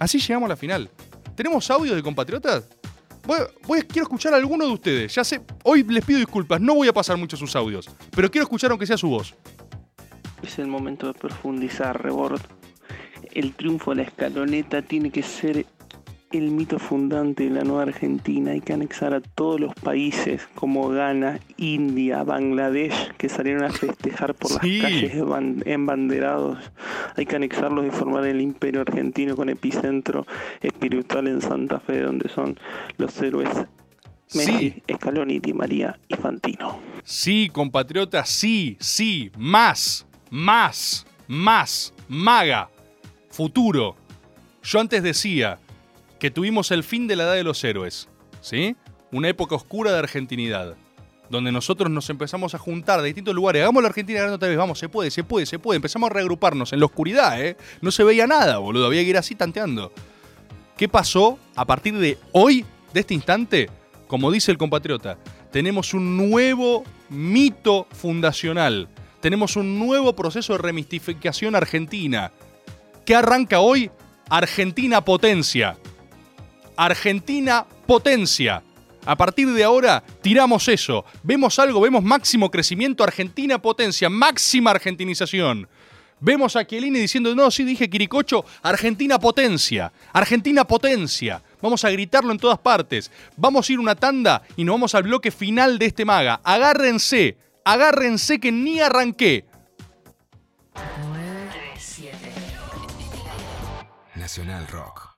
Así llegamos a la final. ¿Tenemos audio de compatriotas? Voy, quiero escuchar a alguno de ustedes. Ya sé, hoy les pido disculpas, no voy a pasar mucho sus audios. Pero quiero escuchar aunque sea su voz. Es el momento de profundizar, Rebord. El triunfo de la escaloneta tiene que ser el mito fundante de la nueva Argentina. Hay que anexar a todos los países como Ghana, India, Bangladesh, que salieron a festejar por Sí. las calles ban- embanderados. Hay que anexarlos y formar el imperio argentino con epicentro espiritual en Santa Fe, donde son los héroes Messi, Scaloni, Di María y Fantino. Sí, compatriotas, sí, sí, más, más, más, maga, futuro. Yo antes decía que tuvimos el fin de la edad de los héroes, ¿sí? una época oscura de argentinidad, donde nosotros nos empezamos a juntar de distintos lugares. Hagamos la Argentina grande otra vez, vamos, se puede, se puede, se puede. Empezamos a reagruparnos en la oscuridad, ¿eh? No se veía nada, boludo, había que ir así tanteando. ¿Qué pasó a partir de hoy, de este instante? Como dice el compatriota, tenemos un nuevo mito fundacional. Tenemos un nuevo proceso de remistificación argentina. ¿Qué arranca hoy? Argentina potencia. Argentina potencia. A partir de ahora tiramos eso. Vemos algo, vemos máximo crecimiento, Argentina potencia, máxima argentinización. Vemos a Chiellini diciendo, no, sí dije Quiricocho, Argentina potencia, Argentina potencia. Vamos a gritarlo en todas partes. Vamos a ir una tanda y nos vamos al bloque final de este maga. Agárrense, agárrense que ni arranqué. Nacional Rock.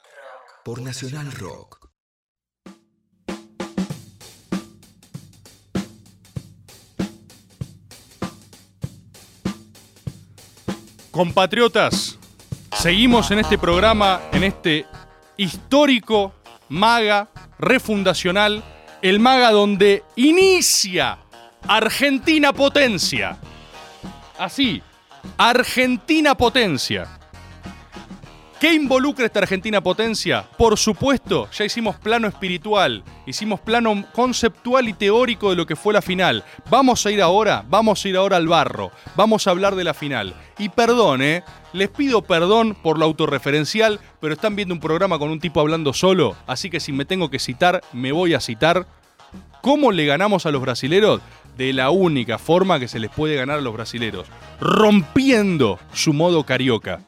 por Nacional Rock. Compatriotas, seguimos en este programa, en este histórico maga refundacional, el maga donde inicia Argentina Potencia. Así, Argentina Potencia. ¿Qué involucra esta Argentina Potencia? Por supuesto, ya hicimos plano espiritual, hicimos plano conceptual y teórico de lo que fue la final. Vamos a ir ahora, vamos a ir ahora al barro, vamos a hablar de la final. Y perdón, ¿eh? Les pido perdón por lo autorreferencial, pero están viendo un programa con un tipo hablando solo, así que si me tengo que citar, me voy a citar. ¿Cómo le ganamos a los brasileros? De la única forma que se les puede ganar a los brasileros, rompiendo su modo carioca.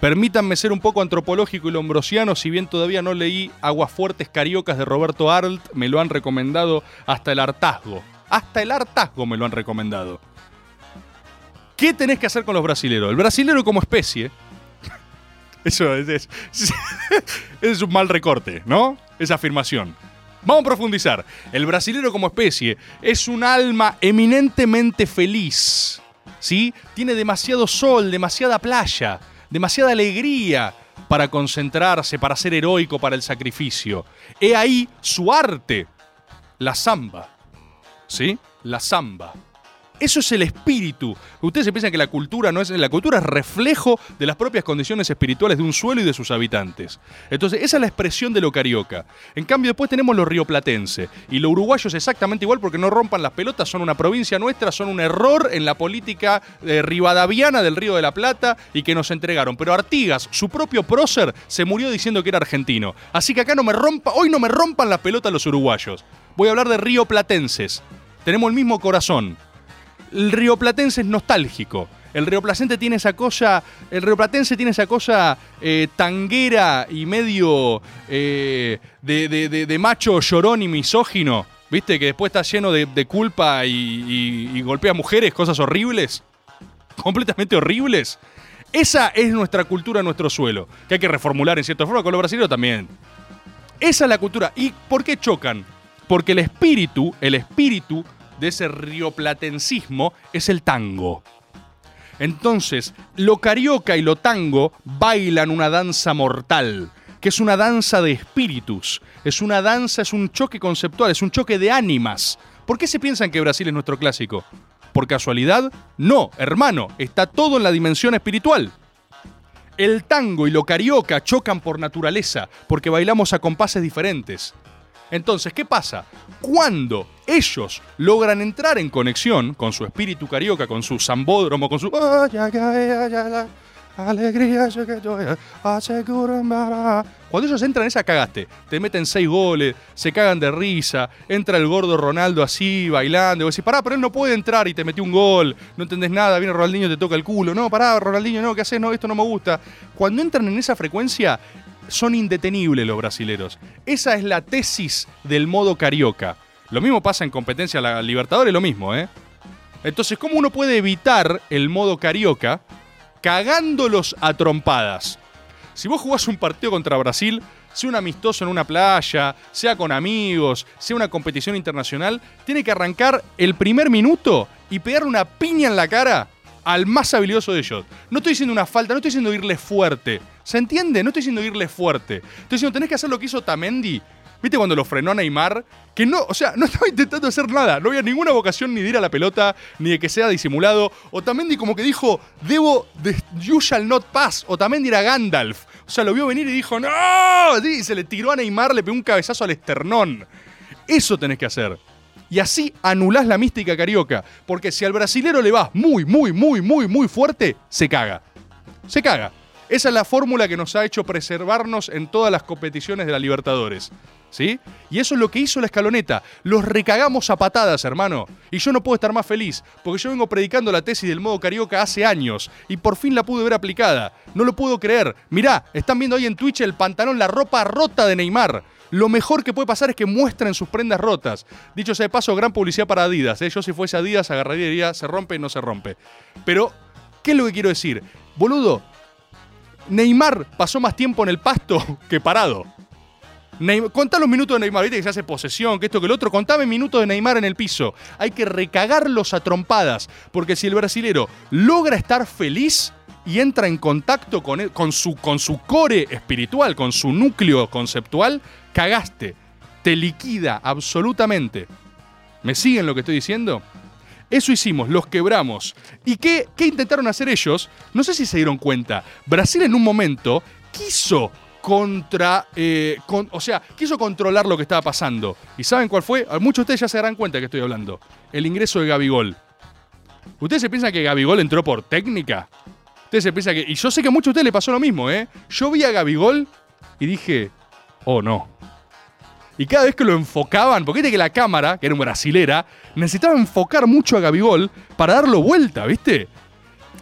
Permítanme ser un poco antropológico y lombrosiano, si bien todavía no leí Aguafuertes Cariocas de Roberto Arlt, me lo han recomendado hasta el hartazgo. Hasta el hartazgo me lo han recomendado. ¿Qué tenés que hacer con los brasileros? El brasilero como especie. Eso es, es, es un mal recorte, ¿no? Esa afirmación. Vamos a profundizar. El brasilero como especie es un alma eminentemente feliz. ¿Sí? Tiene demasiado sol, demasiada playa demasiada alegría para concentrarse, para ser heroico, para el sacrificio. He ahí su arte, la samba. ¿Sí? La samba. Eso es el espíritu. Ustedes se piensan que la cultura no es. La cultura es reflejo de las propias condiciones espirituales de un suelo y de sus habitantes. Entonces, esa es la expresión de lo carioca. En cambio, después tenemos lo rioplatense. Y lo uruguayo es exactamente igual porque no rompan las pelotas, son una provincia nuestra, son un error en la política eh, rivadaviana del Río de la Plata y que nos entregaron. Pero Artigas, su propio prócer, se murió diciendo que era argentino. Así que acá no me rompa, hoy no me rompan las pelotas los uruguayos. Voy a hablar de rioplatenses. Tenemos el mismo corazón el rioplatense es nostálgico. El rioplatense tiene esa cosa, el rioplatense tiene esa cosa eh, tanguera y medio eh, de, macho llorón y misógino, ¿viste? Que después está lleno de, culpa y, golpea mujeres, cosas horribles, completamente horribles. Esa es nuestra cultura, nuestro suelo, que hay que reformular en cierta forma con los brasileños también. Esa es la cultura. ¿Y por qué chocan? Porque el espíritu, el espíritu de ese rioplatencismo es el tango. Entonces, lo carioca y lo tango bailan una danza mortal, que es una danza de espíritus, es una danza, es un choque conceptual, es un choque de ánimas. ¿Por qué se piensan que Brasil es nuestro clásico? ¿Por casualidad? No, hermano, está todo en la dimensión espiritual. El tango y lo carioca chocan por naturaleza, porque bailamos a compases diferentes. Entonces, ¿qué pasa? Cuando ellos logran entrar en conexión con su espíritu carioca, con su zambódromo, con su... Alegría, Cuando ellos entran, esa cagaste. Te meten seis goles, se cagan de risa, entra el gordo Ronaldo así, bailando. Y vos decís, pará, pero él no puede entrar y te metió un gol, no entendés nada, viene Ronaldinho te toca el culo. No, pará, Ronaldinho, no, ¿qué haces? No, esto no me gusta. Cuando entran en esa frecuencia, son indetenibles los brasileros. Esa es la tesis del modo carioca. Lo mismo pasa en competencia la Libertadores, lo mismo, ¿eh? Entonces, ¿cómo uno puede evitar el modo carioca cagándolos a trompadas? Si vos jugás un partido contra Brasil, sea un amistoso en una playa, sea con amigos, sea una competición internacional, tiene que arrancar el primer minuto y pegarle una piña en la cara al más habilidoso de ellos. No estoy diciendo una falta, no estoy diciendo irle fuerte. ¿Se entiende? No estoy diciendo irle fuerte. Estoy diciendo, tenés que hacer lo que hizo Tamendi. ¿Viste cuando lo frenó a Neymar? Que no, o sea, no estaba intentando hacer nada. No había ninguna vocación ni de ir a la pelota, ni de que sea disimulado. O Tamendi como que dijo, debo, de, you shall not pass. O Tamendi era Gandalf. O sea, lo vio venir y dijo, ¡No! Y se le tiró a Neymar, le pegó un cabezazo al esternón. Eso tenés que hacer. Y así anulás la mística carioca. Porque si al brasilero le vas muy, muy, muy, muy, muy fuerte, se caga. Se caga. Esa es la fórmula que nos ha hecho preservarnos en todas las competiciones de la Libertadores. ¿Sí? Y eso es lo que hizo la escaloneta. Los recagamos a patadas, hermano. Y yo no puedo estar más feliz, porque yo vengo predicando la tesis del modo carioca hace años y por fin la pude ver aplicada. No lo puedo creer. Mirá, están viendo ahí en Twitch el pantalón, la ropa rota de Neymar. Lo mejor que puede pasar es que muestren sus prendas rotas. Dicho sea de paso, gran publicidad para Adidas. ¿eh? Yo si fuese Adidas agarraría y diría, se rompe no se rompe. Pero, ¿qué es lo que quiero decir? Boludo, Neymar pasó más tiempo en el pasto que parado. Neymar, contá los minutos de Neymar, viste que se hace posesión, que esto, que el otro. Contame minutos de Neymar en el piso. Hay que recagarlos a trompadas. Porque si el brasilero logra estar feliz y entra en contacto con su core espiritual, con su núcleo conceptual, cagaste. Te liquida absolutamente. ¿Me siguen lo que estoy diciendo? Eso hicimos, los quebramos. ¿Y qué, qué intentaron hacer ellos? No sé si se dieron cuenta. Brasil en un momento quiso contra. eh, o sea, quiso controlar lo que estaba pasando. ¿Y saben cuál fue? Muchos de ustedes ya se darán cuenta que estoy hablando. El ingreso de Gabigol. ¿Ustedes se piensan que Gabigol entró por técnica? Ustedes se piensan que. Y yo sé que a muchos de ustedes le pasó lo mismo, ¿eh? Yo vi a Gabigol y dije. Oh no. Y cada vez que lo enfocaban, porque viste que la cámara, que era una brasilera, necesitaba enfocar mucho a Gabigol para darlo vuelta, ¿viste?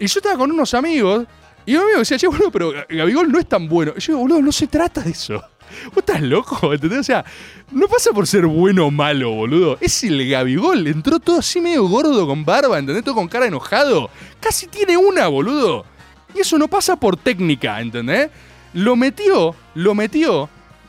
Y yo estaba con unos amigos, y un amigo decía, che, boludo, pero Gabigol no es tan bueno. Y yo digo, boludo, no se trata de eso. Vos estás loco, ¿entendés? O sea, no pasa por ser bueno o malo, boludo. Es el Gabigol. Entró todo así medio gordo con barba, ¿entendés? Todo con cara enojado. Casi tiene una, boludo. Y eso no pasa por técnica, ¿entendés? Lo metió, lo metió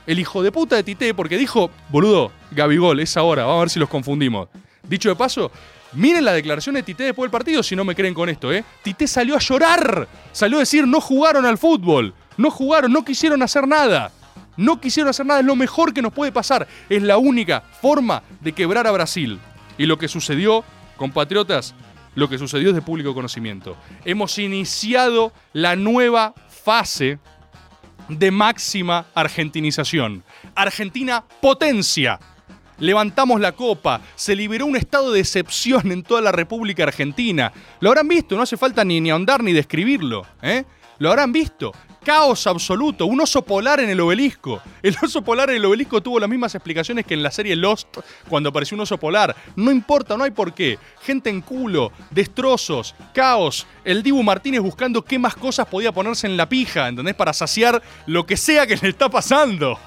el hijo de puta de Tite porque dijo, boludo, Gabigol, es ahora, vamos a ver si los confundimos. Dicho de paso, miren la declaración de Tite después del partido si no me creen con esto, ¿eh? Tite salió a llorar, salió a decir, no jugaron al fútbol, no jugaron, no quisieron hacer nada. No quisieron hacer nada, es lo mejor que nos puede pasar. Es la única forma de quebrar a Brasil. Y lo que sucedió, compatriotas, lo que sucedió es de público conocimiento. Hemos iniciado la nueva fase de máxima argentinización. Argentina potencia. Levantamos la copa, se liberó un estado de excepción en toda la República Argentina. Lo habrán visto, no hace falta ni, ni ahondar ni describirlo. ¿eh? Lo habrán visto. Caos absoluto, un oso polar en el obelisco. El oso polar en el obelisco tuvo las mismas explicaciones que en la serie Lost cuando apareció un oso polar. No importa, no hay por qué. Gente en culo, destrozos, caos. El Dibu Martínez buscando qué más cosas podía ponerse en la pija, ¿entendés? Para saciar lo que sea que le está pasando.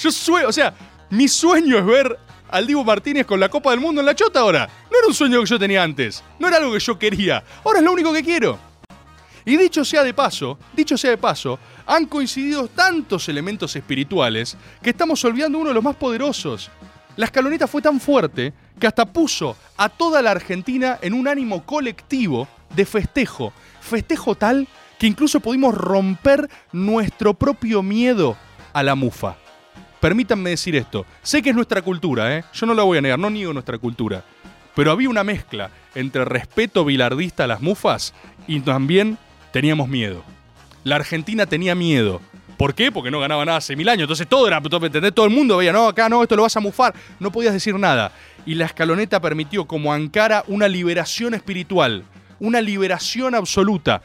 Yo sueño, o sea, mi sueño es ver al Dibu Martínez con la Copa del Mundo en la chota ahora. No era un sueño que yo tenía antes. No era algo que yo quería. Ahora es lo único que quiero. Y dicho sea de paso, dicho sea de paso, han coincidido tantos elementos espirituales que estamos olvidando uno de los más poderosos. La escaloneta fue tan fuerte que hasta puso a toda la Argentina en un ánimo colectivo de festejo. Festejo tal que incluso pudimos romper nuestro propio miedo a la mufa. Permítanme decir esto. Sé que es nuestra cultura, ¿eh? Yo no la voy a negar, no niego nuestra cultura. Pero había una mezcla entre respeto bilardista a las mufas y también teníamos miedo. La Argentina tenía miedo. ¿Por qué? Porque no ganaba nada hace mil años. Entonces todo era, ¿entendés? Todo el mundo veía, no, acá no, esto lo vas a mufar. No podías decir nada. Y la escaloneta permitió como Ankara una liberación espiritual. Una liberación absoluta.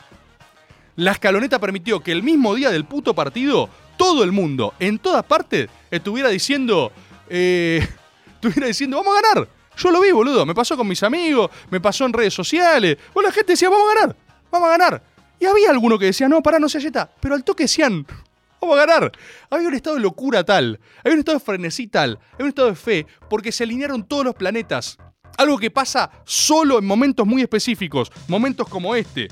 La escaloneta permitió que el mismo día del puto partido, todo el mundo, en todas partes, estuviera diciendo, eh, estuviera diciendo, vamos a ganar. Yo lo vi, boludo. Me pasó con mis amigos, me pasó en redes sociales. Bueno, la gente decía, vamos a ganar, vamos a ganar. Y había alguno que decía, no, pará, no se yeta. Pero al toque decían, Vamos a ganar. Había un estado de locura tal, había un estado de frenesí tal, había un estado de fe, porque se alinearon todos los planetas. Algo que pasa solo en momentos muy específicos, momentos como este,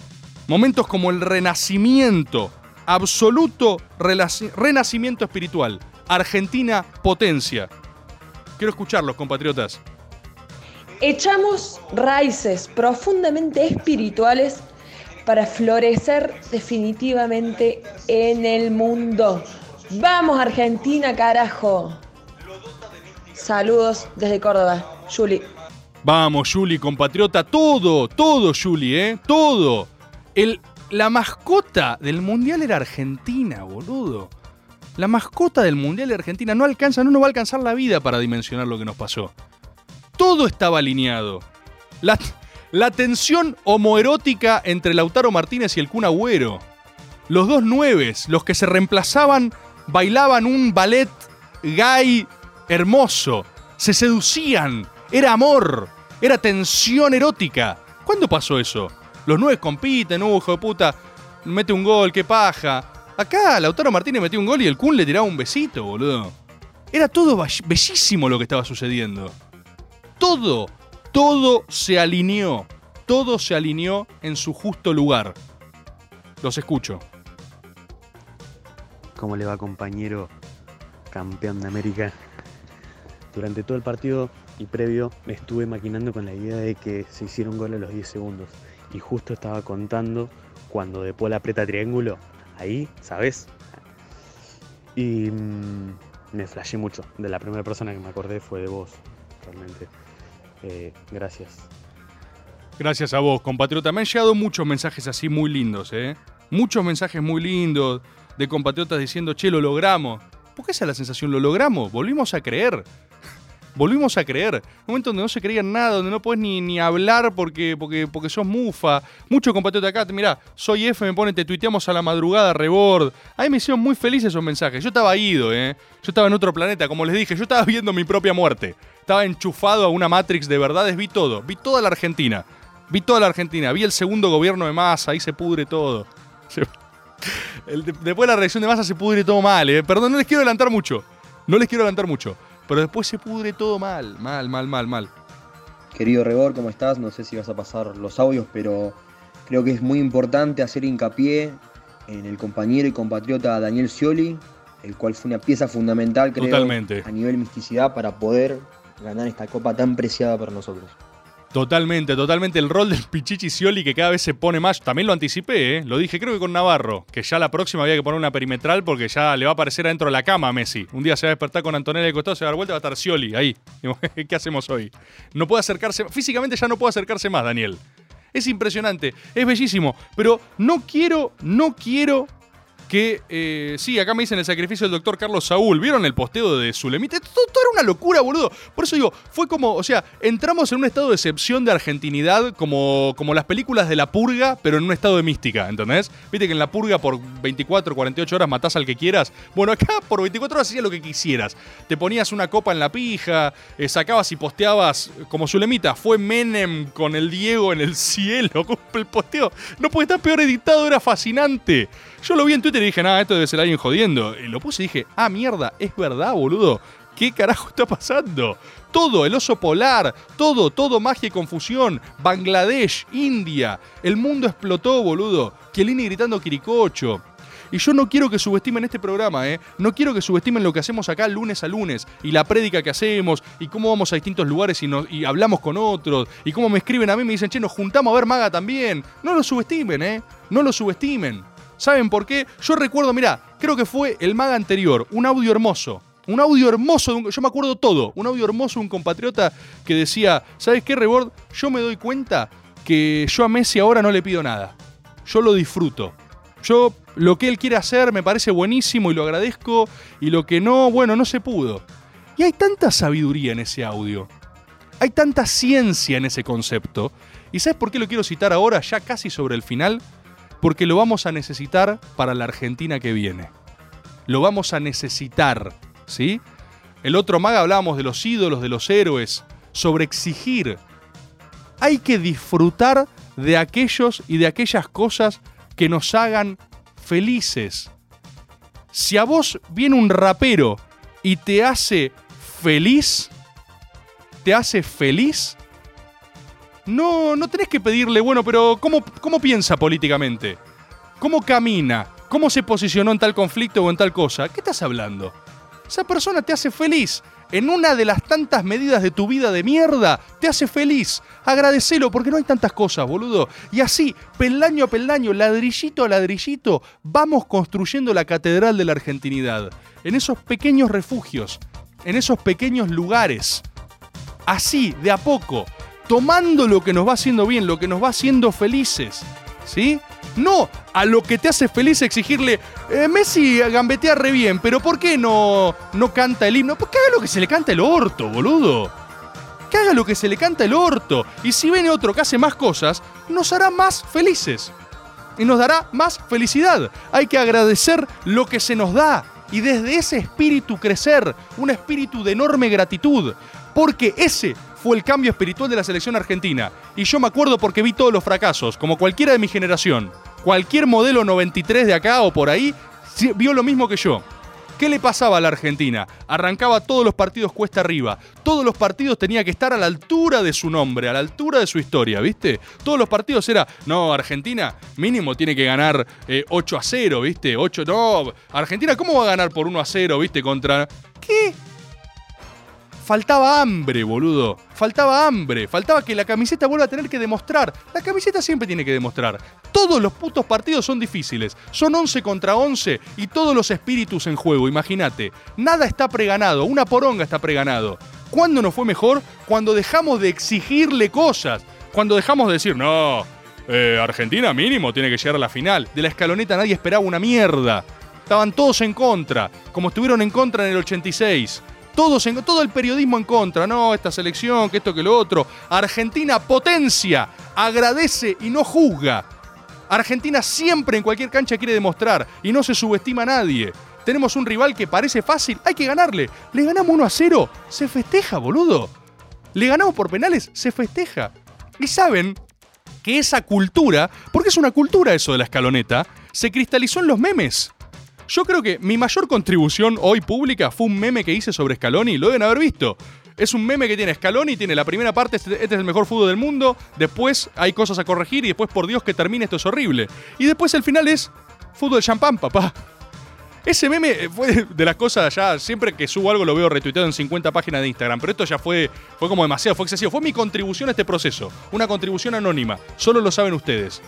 momentos como el renacimiento, absoluto renacimiento espiritual. Argentina potencia. Quiero escucharlos, compatriotas. Echamos raíces profundamente espirituales para florecer definitivamente en el mundo. Vamos Argentina, carajo. Saludos desde Córdoba, Juli. Vamos, Juli, compatriota, todo, todo, Juli, ¿eh? Todo. El, la mascota del Mundial era Argentina, boludo. La mascota del Mundial era Argentina. No alcanza, no nos va a alcanzar la vida para dimensionar lo que nos pasó. Todo estaba alineado. La, la tensión homoerótica entre Lautaro Martínez y el Kun Agüero. Los dos nueves, los que se reemplazaban, bailaban un ballet gay hermoso. Se seducían. Era amor. Era tensión erótica. ¿Cuándo pasó eso? Los nueve compiten, uh, de puta. Mete un gol, qué paja. Acá Lautaro Martínez metió un gol y el Kun le tiraba un besito, boludo. Era todo bell- bellísimo lo que estaba sucediendo. Todo, todo se alineó. Todo se alineó en su justo lugar. Los escucho. ¿Cómo le va compañero campeón de América? Durante todo el partido y previo me estuve maquinando con la idea de que se hiciera un gol a los 10 segundos. Y justo estaba contando cuando De Paul aprieta triángulo. Ahí, ¿sabes? Y mm, me flashé mucho. De la primera persona que me acordé fue de vos, realmente. Eh, gracias. Gracias a vos, compatriota. Me han llegado muchos mensajes así muy lindos, ¿eh? Muchos mensajes muy lindos de compatriotas diciendo, che, lo logramos. Porque esa es la sensación, lo logramos, volvimos a creer. Volvimos a creer. Un momento donde no se creía nada, donde no podés ni, ni hablar porque, porque, porque sos mufa. Muchos compatriotas acá, mirá, soy F, me pone, te tuiteamos a la madrugada, rebord. A mí me hicieron muy felices esos mensajes. Yo estaba ido, ¿eh? Yo estaba en otro planeta, como les dije, yo estaba viendo mi propia muerte. Estaba enchufado a una Matrix de verdades, vi todo, vi toda la Argentina. Vi toda la Argentina, vi el segundo gobierno de Massa, ahí se pudre todo. Después de la reacción de Massa se pudre todo mal, ¿eh? Perdón, no les quiero adelantar mucho. No les quiero adelantar mucho. Pero después se pudre todo mal, mal, mal, mal, mal. Querido Rebor, ¿cómo estás? No sé si vas a pasar los audios, pero creo que es muy importante hacer hincapié en el compañero y compatriota Daniel Scioli, el cual fue una pieza fundamental, creo, Totalmente. a nivel misticidad para poder ganar esta copa tan preciada para nosotros. Totalmente, totalmente. El rol del Pichichi Scioli que cada vez se pone más. También lo anticipé, ¿eh? Lo dije, creo que con Navarro. Que ya la próxima había que poner una perimetral porque ya le va a aparecer adentro de la cama a Messi. Un día se va a despertar con Antonella de costado, se va a dar vuelta y va a estar Scioli ahí. ¿Qué hacemos hoy? No puede acercarse. Físicamente ya no puede acercarse más, Daniel. Es impresionante, es bellísimo. Pero no quiero, no quiero que. eh, sí, acá me dicen el sacrificio del doctor Carlos Saúl. ¿Vieron el posteo de Zulemita? Todo, era una locura, boludo. Por eso digo, fue como. O sea, entramos en un estado de excepción de argentinidad, como, como las películas de la purga, pero en un estado de mística, ¿entendés? Viste que en la purga por 24, 48 horas matás al que quieras. Bueno, acá por 24 horas hacías lo que quisieras. Te ponías una copa en la pija, eh, sacabas y posteabas como Zulemita. Fue Menem con el Diego en el cielo. El posteo no puede estar peor editado, era fascinante. Yo lo vi en Twitter y dije, nada, esto debe ser alguien jodiendo. Y lo puse y dije, ah, mierda, es verdad, boludo. ¿Qué carajo está pasando? Todo, el oso polar, todo, todo magia y confusión. Bangladesh, India. El mundo explotó, boludo. Chiellini gritando Quiricocho. Y yo no quiero que subestimen este programa, ¿eh? No quiero que subestimen lo que hacemos acá lunes a lunes. Y la prédica que hacemos. Y cómo vamos a distintos lugares y, y hablamos con otros. Y cómo me escriben a mí y me dicen, che, nos juntamos a ver Maga también. No lo subestimen, ¿eh? No lo subestimen. ¿Saben por qué? Yo recuerdo, mirá, creo que fue el Maga anterior. Un audio hermoso. Un audio hermoso, de un- yo me acuerdo todo. Un audio hermoso un compatriota que decía, ¿sabes qué, Rebord? Yo me doy cuenta que yo a Messi ahora no le pido nada. Yo lo disfruto. Yo lo que él quiere hacer me parece buenísimo y lo agradezco. Y lo que no, bueno, no se pudo. Y hay tanta sabiduría en ese audio. Hay tanta ciencia en ese concepto. ¿Y sabes por qué lo quiero citar ahora, ya casi sobre el final? Porque lo vamos a necesitar para la Argentina que viene. Lo vamos a necesitar, ¿sí? El otro maga hablábamos de los ídolos, de los héroes, sobre exigir. Hay que disfrutar de aquellos y de aquellas cosas que nos hagan felices. Si a vos viene un rapero y te hace feliz, te hace feliz, no, no tenés que pedirle, bueno, pero ¿cómo, cómo piensa políticamente? ¿Cómo camina? ¿Cómo se posicionó en tal conflicto o en tal cosa? ¿Qué estás hablando? Esa persona te hace feliz. En una de las tantas medidas de tu vida de mierda, te hace feliz. Agradecelo porque no hay tantas cosas, boludo. Y así, peldaño a peldaño, ladrillito a ladrillito, vamos construyendo la catedral de la argentinidad. En esos pequeños refugios, en esos pequeños lugares. Así, de a poco, tomando lo que nos va haciendo bien, lo que nos va haciendo felices. ¿Sí? No a lo que te hace feliz exigirle, eh, Messi gambetea re bien, pero ¿por qué no, no canta el himno? Porque haga lo que se le canta el orto, boludo. Que haga lo que se le canta el orto. Y si viene otro que hace más cosas, nos hará más felices. Y nos dará más felicidad. Hay que agradecer lo que se nos da. Y desde ese espíritu crecer, un espíritu de enorme gratitud. Porque ese fue el cambio espiritual de la selección argentina. Y yo me acuerdo porque vi todos los fracasos, como cualquiera de mi generación. Cualquier modelo 93 de acá o por ahí vio lo mismo que yo. ¿Qué le pasaba a la Argentina? Arrancaba todos los partidos cuesta arriba. Todos los partidos tenía que estar a la altura de su nombre, a la altura de su historia, ¿viste? Todos los partidos era, no, Argentina mínimo tiene que ganar eh, 8 a 0, ¿viste? 8, no, Argentina, ¿cómo va a ganar por 1 a 0, ¿viste? Contra... ¿Qué? Faltaba hambre, boludo. Faltaba hambre. Faltaba que la camiseta vuelva a tener que demostrar. La camiseta siempre tiene que demostrar. Todos los putos partidos son difíciles. Son 11 contra 11 y todos los espíritus en juego, imagínate. Nada está preganado, una poronga está preganado. ¿Cuándo nos fue mejor? Cuando dejamos de exigirle cosas. Cuando dejamos de decir, no, eh, Argentina mínimo tiene que llegar a la final. De la escaloneta nadie esperaba una mierda. Estaban todos en contra, como estuvieron en contra en el 86 todos en, todo el periodismo en contra, no, esta selección, que esto, que lo otro. Argentina potencia, agradece y no juzga. Argentina siempre en cualquier cancha quiere demostrar y no se subestima a nadie. Tenemos un rival que parece fácil, hay que ganarle. Le ganamos 1 a 0, se festeja, boludo. Le ganamos por penales, se festeja. Y saben que esa cultura, porque es una cultura eso de la escaloneta, se cristalizó en los memes. Yo creo que mi mayor contribución hoy pública fue un meme que hice sobre Scaloni, lo deben haber visto. Es un meme que tiene Scaloni, tiene la primera parte, este, este es el mejor fútbol del mundo, después hay cosas a corregir y después por Dios que termine esto es horrible. Y después el final es fútbol champán, papá. Ese meme fue de las cosas ya, siempre que subo algo lo veo retuiteado en 50 páginas de Instagram, pero esto ya fue, fue como demasiado, fue excesivo. Fue mi contribución a este proceso, una contribución anónima, solo lo saben ustedes.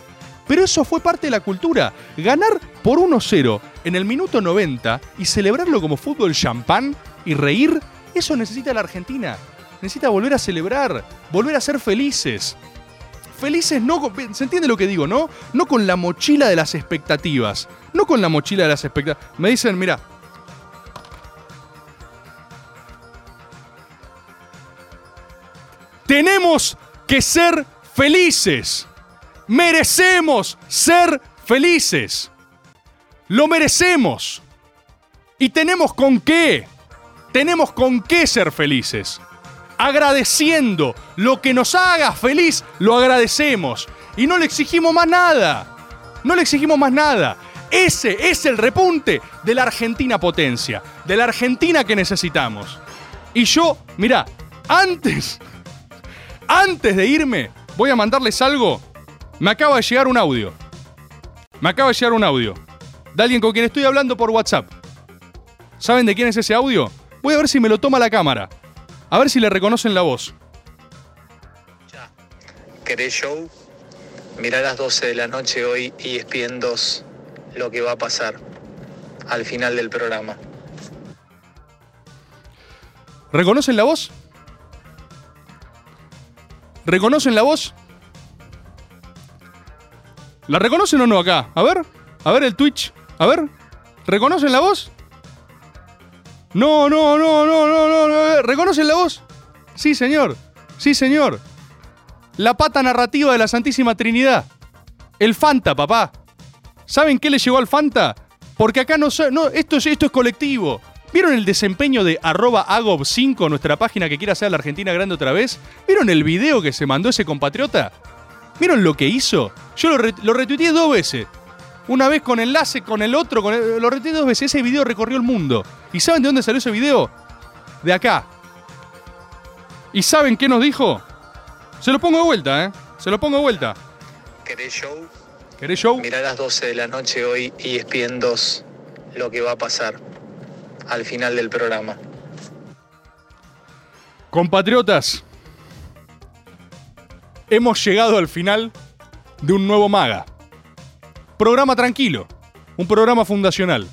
Pero eso fue parte de la cultura. Ganar por 1-0 en el minuto 90 y celebrarlo como fútbol champán y reír, eso necesita la Argentina. Necesita volver a celebrar, volver a ser felices. Felices no, con- se entiende lo que digo, ¿no? No con la mochila de las expectativas. No con la mochila de las expectativas. Me dicen, mira, tenemos que ser felices. Merecemos ser felices. Lo merecemos. Y tenemos con qué. Tenemos con qué ser felices. Agradeciendo lo que nos haga feliz, lo agradecemos. Y no le exigimos más nada. No le exigimos más nada. Ese es el repunte de la Argentina potencia. De la Argentina que necesitamos. Y yo, mira, antes, antes de irme, voy a mandarles algo. Me acaba de llegar un audio. Me acaba de llegar un audio. De alguien con quien estoy hablando por WhatsApp. ¿Saben de quién es ese audio? Voy a ver si me lo toma la cámara. A ver si le reconocen la voz. ¿Querés show? Mirá a las 12 de la noche hoy y ESPN 2 lo que va a pasar al final del programa. ¿Reconocen la voz? ¿Reconocen la voz? ¿La reconocen o no acá? A ver, a ver el Twitch. A ver, ¿reconocen la voz? No, no, no, no, no, no, no. ¿Reconocen la voz? Sí, señor. Sí, señor. La pata narrativa de la Santísima Trinidad. El Fanta, papá. ¿Saben qué le llegó al Fanta? Porque acá no, no esto, es, esto es colectivo. ¿Vieron el desempeño de arroba agob5, nuestra página que quiere hacer la Argentina grande otra vez? ¿Vieron el video que se mandó ese compatriota? ¿Vieron lo que hizo? Yo lo, re- lo retuiteé dos veces. Una vez con enlace con el otro, con el- lo reté dos veces. Ese video recorrió el mundo. ¿Y saben de dónde salió ese video? De acá. ¿Y saben qué nos dijo? Se lo pongo de vuelta, ¿eh? Se lo pongo de vuelta. ¿Querés show? ¿Querés show? Mirá a las 12 de la noche hoy y ESPN 2 lo que va a pasar al final del programa. Compatriotas, hemos llegado al final de un nuevo Maga. Programa tranquilo, un programa fundacional,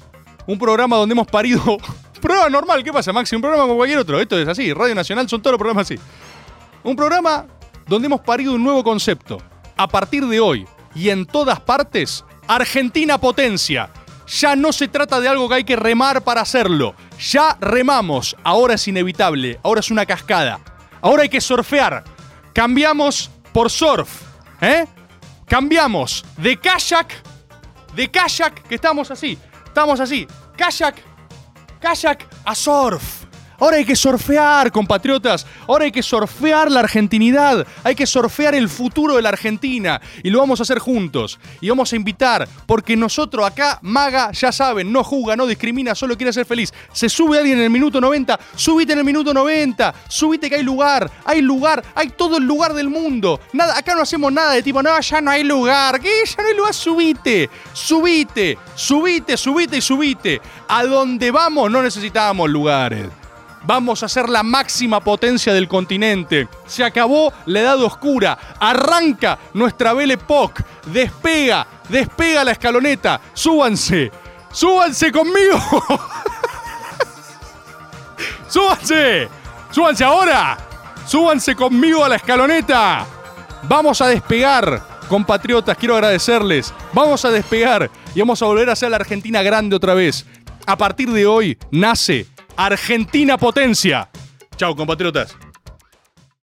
un programa donde hemos parido. Programa normal, ¿qué pasa, Maxi? Un programa como cualquier otro. Esto es así, Radio Nacional son todos los programas así. Un programa donde hemos parido un nuevo concepto. A partir de hoy y en todas partes, Argentina potencia. Ya no se trata de algo que hay que remar para hacerlo. Ya remamos. Ahora es inevitable. Ahora es una cascada. Ahora hay que surfear. Cambiamos por surf. ¿Eh? Cambiamos de kayak. De kayak, que estamos así. Estamos así. Kayak. Kayak a surf. Ahora hay que surfear, compatriotas. Ahora hay que surfear la argentinidad. Hay que surfear el futuro de la Argentina. Y lo vamos a hacer juntos. Y vamos a invitar, porque nosotros acá, Maga, ya saben, no juzga, no discrimina, solo quiere ser feliz. Se sube alguien en el minuto 90, subite en el minuto 90. Subite que hay lugar, hay lugar, hay todo el lugar del mundo. Nada, acá no hacemos nada de tipo, no, ya no hay lugar. ¿Qué? Ya no hay lugar, subite. Subite, subite, subite y subite. A donde vamos no necesitamos lugares. Vamos a ser la máxima potencia del continente. Se acabó la edad oscura. Arranca nuestra Belle Époque. Despega, despega la escaloneta. Súbanse. Súbanse conmigo. Súbanse. Súbanse ahora. Súbanse conmigo a la escaloneta. Vamos a despegar, compatriotas. Quiero agradecerles. Vamos a despegar y vamos a volver a ser la Argentina grande otra vez. A partir de hoy nace Argentina Potencia. Chao, compatriotas.